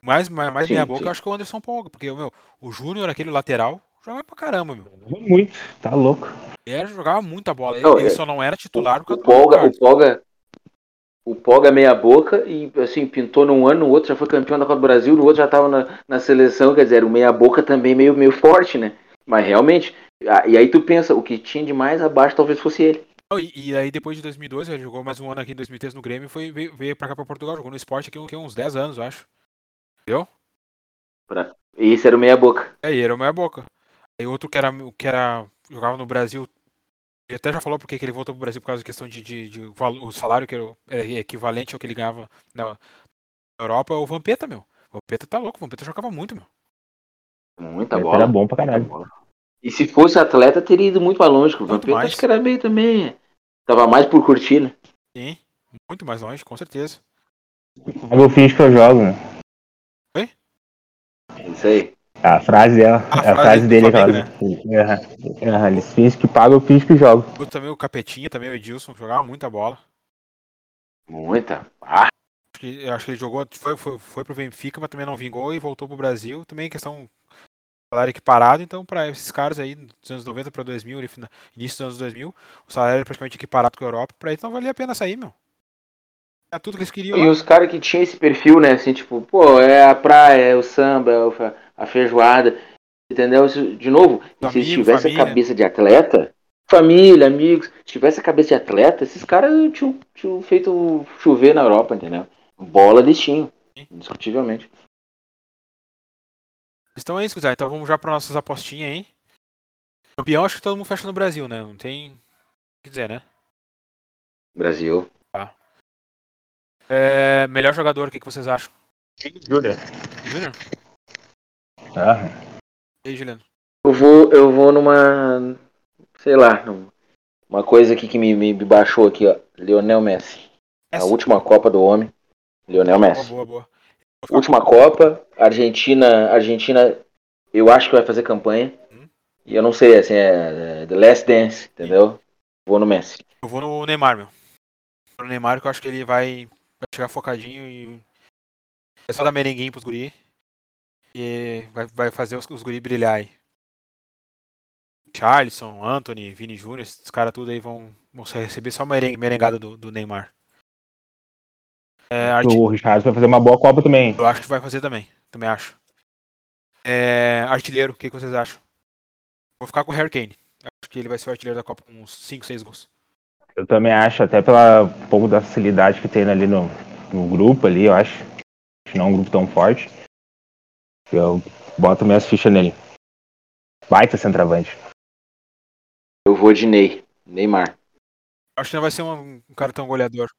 Mais, mais, mais Sim, meia boca, sim. eu acho que é o Anderson Polga, porque, meu, o Júnior, aquele lateral, jogava pra caramba, meu. Muito, tá louco. Ele era- jogava muita bola. Ele, Não, ele é- só não era titular O do Polga, o Polga, o Polga meia boca e assim, pintou num ano, no outro já foi campeão da Copa do Brasil, no outro já tava na, na seleção, quer dizer, o meia boca também meio, meio forte, né? Mas realmente, e aí tu pensa, o que tinha de mais abaixo talvez fosse ele. E, e aí depois de 2012, ele jogou mais um ano aqui em 2013 no Grêmio e foi, veio, veio pra cá pra Portugal. Jogou no esporte aqui, aqui uns 10 anos, eu acho. Entendeu? E esse era o meia boca. É, e era o meia boca. Aí outro que era, que era jogava no Brasil, ele até já falou porque que ele voltou pro Brasil por causa da questão de, de, de o salário que era o- é equivalente ao que ele ganhava na Europa, é o Vampeta, meu. O Vampeta tá louco, o Vampeta jogava muito, meu. Muita bola. Era bom pra caralho. E se fosse atleta, teria ido muito mais longe. O Vampeta mais. acho que era meio também. Tava mais por curtir, né? Sim, muito mais longe, com certeza. O finge que eu jogo, né? Isso aí. A frase é a, A frase dele, Flamengo, aquela. Aham, aham, Eles fingem que pagam, eu finge que jogo. Outro também o Capetinha, também o Edilson, jogava muita bola. Muita. Ah, Acho que, acho que ele jogou, foi, foi, foi pro Benfica, mas também não vingou e voltou pro Brasil. Também questão salário equiparado, então para esses caras aí dos anos 90 para 2000, ali, fina- início dos anos 2000, o salário era praticamente equiparado com a Europa, para eles não valia a pena sair, meu. É tudo que eles queriam. E lá. os caras que tinham esse perfil, né? Assim, tipo, pô, é a praia, é o samba, é o a feijoada. Entendeu? De novo, se Amigo, eles tivessem família. a cabeça de atleta, família, amigos, se tivesse a cabeça de atleta, esses caras tinham, tinham feito chover na Europa, entendeu? Bola eles tinham, indiscutivelmente. Então é isso, Zé. Então vamos já para nossas apostinhas aí. Campeão, acho que todo mundo fecha no Brasil, né? Não tem o que dizer, né? Brasil. É, melhor jogador, o que, que vocês acham? Júlia. Júnior? Ah, E aí, Juliano? Eu vou, eu vou numa. Sei lá, uma coisa aqui que me, me baixou aqui, ó. Lionel Messi. A Essa. última Copa do homem. Lionel Boa, Messi. boa, boa. Última Copa, Argentina, Argentina, eu acho que vai fazer campanha. Hum. E eu não sei, assim, é, é The Last Dance, entendeu? Vou no Messi. Eu vou no Neymar, meu. No Neymar, que eu acho que ele vai, vai chegar focadinho e. É só dar merenguinho pros guri. E vai, vai fazer os, os guri brilhar aí. Charlison, Anthony, Vini Júnior, esses caras tudo aí vão, vão receber só merengue, merengada do, do Neymar. É, o Richard vai fazer uma boa Copa também. eu acho que vai fazer também. Também acho. É, artilheiro, o que, que vocês acham? Vou ficar com o Harry Kane. Acho que ele vai ser o artilheiro da Copa com uns 5, 6 gols. Eu também acho, até pela um pouco da facilidade que tem ali no, no grupo ali, eu acho. Acho que não é um grupo tão forte. Eu boto minhas fichas nele. Baita centroavante. Eu vou de Ney, Neymar. Acho que não vai ser um, um cara tão goleador.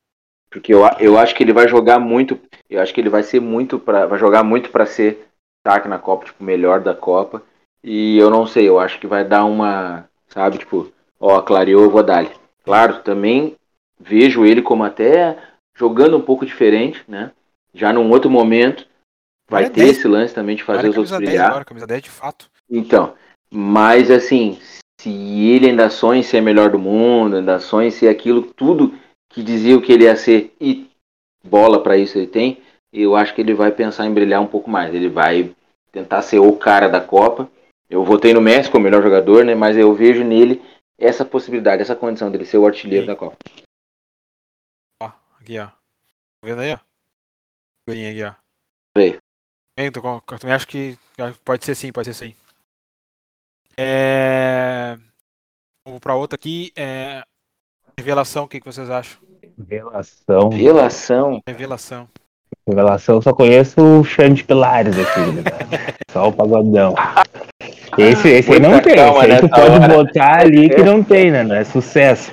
Porque eu, eu acho que ele vai jogar muito. Eu acho que ele vai ser muito para Vai jogar muito pra ser destaque na Copa, tipo, melhor da Copa. E eu não sei, eu acho que vai dar uma. Sabe, tipo, ó, clareou, eu vou dar -lhe. Claro, também vejo ele como até jogando um pouco diferente, né? Já num outro momento. Vai ter 10. esse lance também de fazer os outros camisa 10 brilhar. agora, camisa 10 de fato. Então, mas assim, se ele ainda sonha em ser melhor do mundo, ainda sonha em ser aquilo tudo que diziam que ele ia ser e bola para isso ele tem, eu acho que ele vai pensar em brilhar um pouco mais. Ele vai tentar ser o cara da Copa. Eu votei no Messi como melhor jogador, né? Mas eu vejo nele essa possibilidade, essa condição dele ser o artilheiro da Copa. Ó, aqui, ó. Tá vendo aí, ó? Figurinha aqui, ó. Veio. Com- Eu também acho que pode ser sim, pode ser sim. É... Vamos pra outra aqui. É... Revelação, o que, que vocês acham? Revelação. Relação. Revelação. Revelação, eu só conheço o Xande Pilares aqui, né? Só o pagodão. Esse, esse aí não tem, calma esse aí tu nessa pode hora. botar ali que não tem, né? Não é sucesso.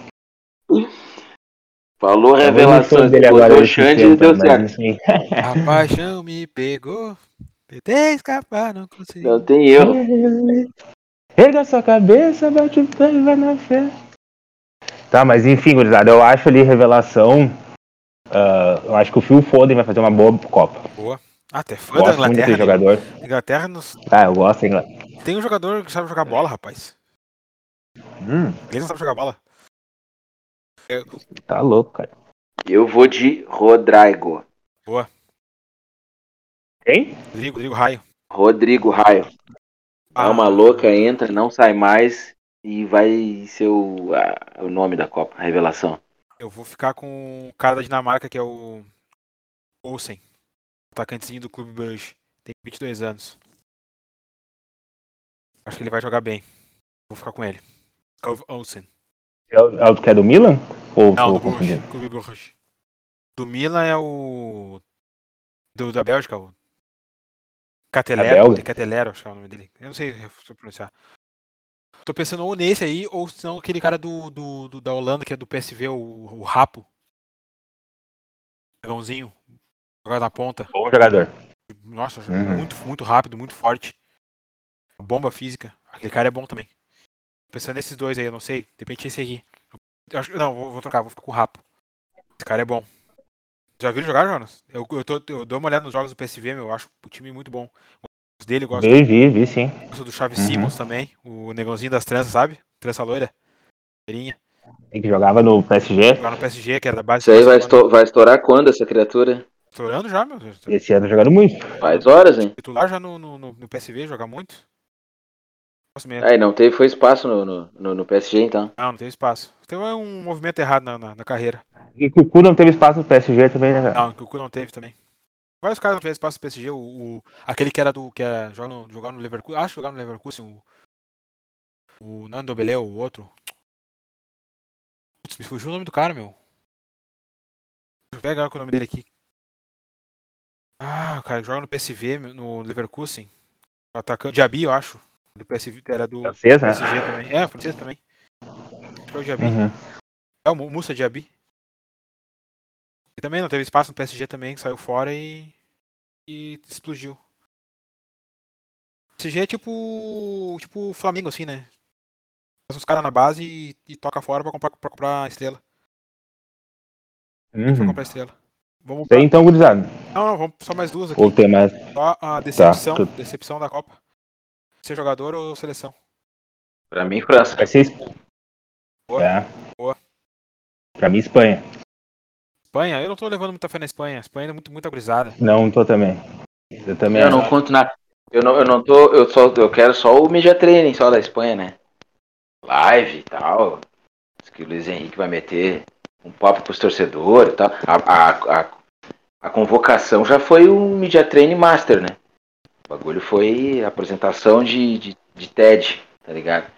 Falou vou revelação. Botou agora o Xande e tempo, deu certo. assim, A paixão me pegou. Tentei escapar, não consegui. Não tem erro. Erga sua cabeça, bate o pé e vai na fé. Tá, mas enfim, gurizada, eu acho ali revelação. ah, eu acho que o Phil Foden vai fazer uma boa Copa. Ah, até fã da Gosto muito desse Inglaterra. né? jogador. Inglaterra nos... Ah, eu gosto, hein? tem um jogador que sabe jogar bola, rapaz. Hum, Ele não sabe jogar bola. tá louco, cara. Eu vou de Rodrigo. Quem? Rodrigo, Rodrigo Raio. Rodrigo Raio. Ah, uma louca, entra, não sai mais e vai ser o, a- o nome da Copa, a revelação. Eu vou ficar com o cara da Dinamarca, que é o Olsen. Atacantezinho do Clube Brugge. Tem 22 anos. Acho que ele vai jogar bem. Vou ficar com ele. Olsen. É o, é o que é do Milan? Ou Não, do confundindo? Clube Brugge. Do Milan é o... Do, da Bélgica, o... Catelero. É Catelero, acho que é o nome dele. Eu não sei se eu pronunciar. Tô pensando ou nesse aí, ou se não aquele cara do, do, do- da Holanda, que é do PSV, o, o Rapo. Dragãozinho. Jogar na ponta. Bom jogador. Nossa, Uhum. muito, muito rápido, muito forte. Bomba física. Aquele cara é bom também. Pensando nesses dois aí, eu não sei. De repente esse aqui. Não, vou, vou trocar, vou ficar com o Rapo. Esse cara é bom. Já viram jogar, Jonas? Eu, eu, tô, eu dou uma olhada nos jogos do PSV, meu. Eu acho o time muito bom. Os dele, Vi, vi, vi, sim. gosto do Chaves Uhum. Simons também. O negãozinho das tranças, sabe? Trança loira. Loirinha. Que jogava no PSG. Jogar no PSG, que era da base. Isso aí vai, Barcelona. esto- vai estourar quando essa criatura? Estourando já, meu. Esse ano jogando muito. Faz horas, hein? Titular já no, no, no, no PSV, jogar muito. Aí não teve, foi espaço no, no, no- no PSG, então. Não, não teve espaço. Teve um movimento errado na, na, na carreira. E Cucu não teve espaço no PSG também, né, cara? Não, que o Cu não teve também. Vários caras não tiveram espaço no PSG. O, o- aquele que era do. que era, joga no, jogava no Leverkusen. Acho que jogava no Leverkusen. O, o Nando Beleu, o outro. Putz, me fugiu o nome do cara, meu. Deixa eu pegar o nome dele aqui. Ah, o cara joga no PSV, no Leverkusen. Atacante. Diaby, eu acho. Do PSV, era do Francês, né? PSG também. É, francês também. É o Diaby. Uhum. É o Mu- Musa Diaby. E também não teve espaço no PSG também, saiu fora e. e explodiu. PSG é tipo. tipo Flamengo, assim, né? Faz uns caras na base e, e toca fora pra comprar, pra comprar estrela. Pra Uhum. comprar estrela. Vamos pra... Tem então, gurizada. Não, não, vamos só mais duas aqui. Ou tem mais. Só a decepção. tu- Decepção da Copa. Ser jogador ou seleção? Pra mim, França. Vai ser. Esp- Boa. É. Boa. Pra mim, Espanha. Espanha, eu não tô levando muita fé na Espanha. Espanha é muito, muito agorizada. Não tô também. Eu também Eu acho. não conto nada. Eu não, eu não tô. Eu, só, eu quero só o media training só da Espanha, né? Live e tal. Diz que o Luiz Henrique vai meter um papo pros torcedores e tal. A, a, a, a convocação já foi o media training master, né? O bagulho foi apresentação de, de, de TED, tá ligado?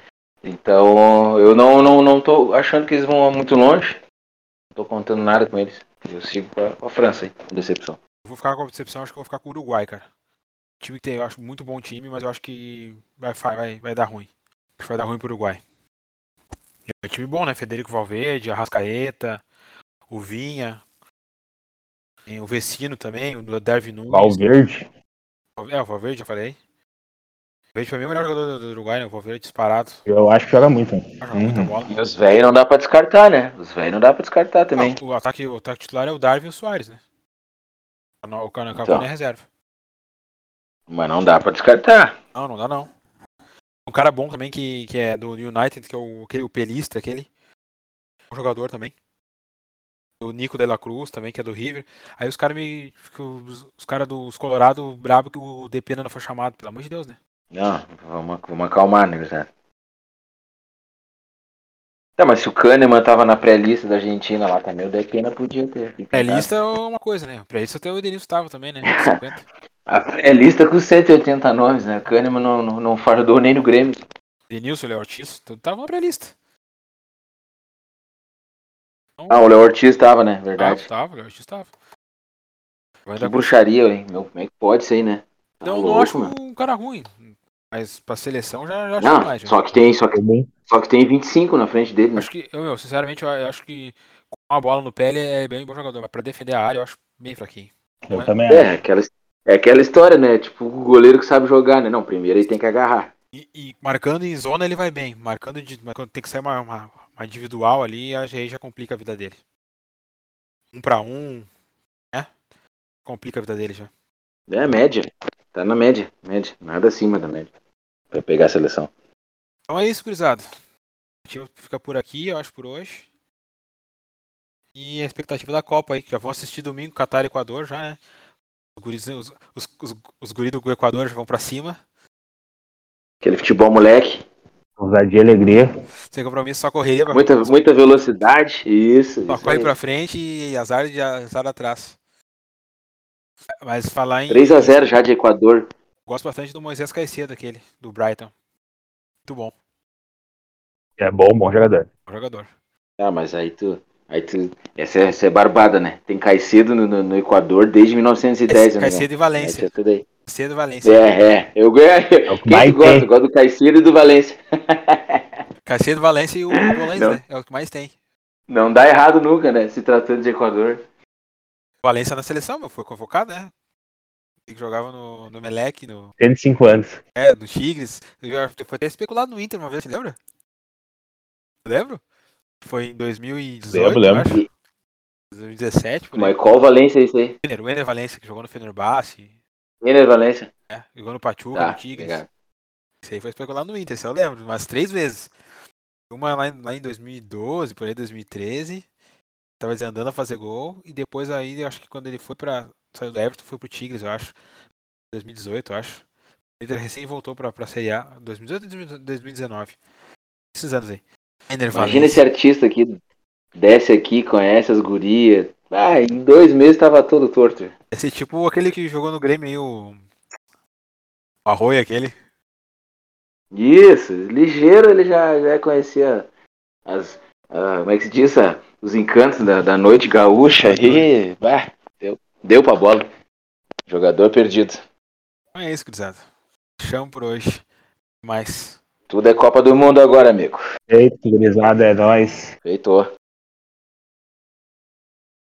Então eu não, não, não tô achando que eles vão muito longe. Não tô contando nada com eles. Eu sigo pra, pra França, hein? Com decepção. Eu vou ficar com a decepção, acho que eu vou ficar com o Uruguai, cara. Time que tem, eu acho muito bom time, mas eu acho que vai, vai, vai, dar ruim. Acho que vai dar ruim pro Uruguai. É um time bom, né? Federico Valverde, Arrascaeta, o Vinha, tem o Vecino também, o Darwin Nunes. Valverde. É, o Valverde, já falei. O Valverde pra mim é o melhor jogador do, do Uruguai, né? O Valverde disparado. Eu acho que joga muito. hein? Joga muita Uhum. bola. E os velhos não dá pra descartar, né? Os velhos não dá pra descartar também. Ah, o, ataque, o ataque titular é o Darwin e o Soares, né? O Cano Então. é reserva. Mas não dá pra descartar. Não, não dá não. Um cara bom também que, que é do United, que é o, aquele, o Pelista, aquele. Um jogador também. O Nico de la Cruz também, que é do River. Aí os caras me. Os, os caras dos Colorado brabo que o Depena não foi chamado, pelo amor de Deus, né? Não, vamos, vamos acalmar, né, cara? Tá, mas se o Kahneman tava na pré-lista da Argentina lá também, o Depena podia ter. Pré-lista é uma coisa, né? Pré-lista até o Edenilson tava também, né? 50. A pré-lista com 180 nomes, né? O Kahneman não, não, não fardou nem no Grêmio. Edenilson, Léo Ortiz, tudo tava na pré-lista. Então, Ah, o Léo Ortiz tava, né? Verdade. tava, o Léo Ortiz tava. Vai Que dar bruxaria, hein? Meu, como é que pode ser, né? Tá Não, não louco, acho mano. um cara ruim. Mas pra seleção já, já acho Não, demais. já. só que tem, só que, só que tem 25 na frente dele, né? Acho que, eu, meu, sinceramente, eu, acho que com a bola no pé ele é bem bom jogador, mas pra defender a área eu acho bem fraquinho. Eu também acho. É, aquela, é aquela história, né? Tipo, o goleiro que sabe jogar, né? Não, primeiro ele tem que agarrar. E, e marcando em zona ele vai bem. Marcando de, mas quando tem que sair uma, uma, uma individual ali, aí já complica a vida dele. Um pra um, né? Complica a vida dele já. É, média. Tá na média. Média. Nada acima da média. Pra pegar a seleção. Então é isso, gurizada. A gente fica por aqui, eu acho, por hoje. E a expectativa da Copa aí, que já vão assistir domingo, Catar e Equador já, né? Os guris, os, os, os, os guris do Equador já vão pra cima. Aquele futebol moleque. Ousadia e alegria. Sem compromisso, só correria pra Muita, muita velocidade. Isso. Só isso corre aí. pra frente e azar de azar atrás. Mas falar em. 3x0 já de Equador. Gosto bastante do Moisés Caicedo, aquele, do Brighton. Muito bom, É bom, bom jogador. bom jogador. Ah, mas aí tu. Aí tu. Essa é, essa é barbada, né? Tem Caicedo no, no, no Equador desde 1910, né? Caicedo e Valência. É, tudo aí. Caicedo e Valência. É, é. Eu ganho. É Quem gosta? gosto do Caicedo e do Valência. Caicedo, Valência e o Não. né? É o que mais tem. Não dá errado nunca, né? Se tratando de Equador. Valência na seleção, meu, foi convocado, né? Ele jogava no, no Melec, no, 105 anos. é, no Tigres. Foi até especulado no Inter uma vez, você lembra? Lembro? Foi em 2018, Lembro, lembro. acho. 2017, por aí. Mas qual Valência é isso aí? O Ener Valência, que jogou no Fenerbahçe, Ener Valência. né? jogou no Pachuca, Tá, no Tigres. obrigado. Esse aí foi especulado no Inter, isso eu lembro, umas três vezes. Uma lá em, lá em 2012, por aí 2013. Tava desandando a fazer gol. E depois aí, eu acho que quando ele foi pra. Saiu do Everton, foi pro Tigres, eu acho. 2018, eu acho. Ele recém voltou pra, pra Série A. 2018 ou 2019. Esses anos aí. Imagina esse artista aqui, desce aqui, conhece as gurias. Ah, em dois meses tava todo torto. Esse tipo aquele que jogou no Grêmio aí, o. O Arroio aquele. Isso, ligeiro ele já, já conhecia as. ah, como é que se diz? ah, os encantos da, da noite gaúcha aí. Bah, deu, deu pra bola. Jogador perdido. Então é isso, gurizada. Chamo por hoje. Mais. Tudo é Copa do Mundo agora, amigo. Eita, gurizada, é nóis. Feitou.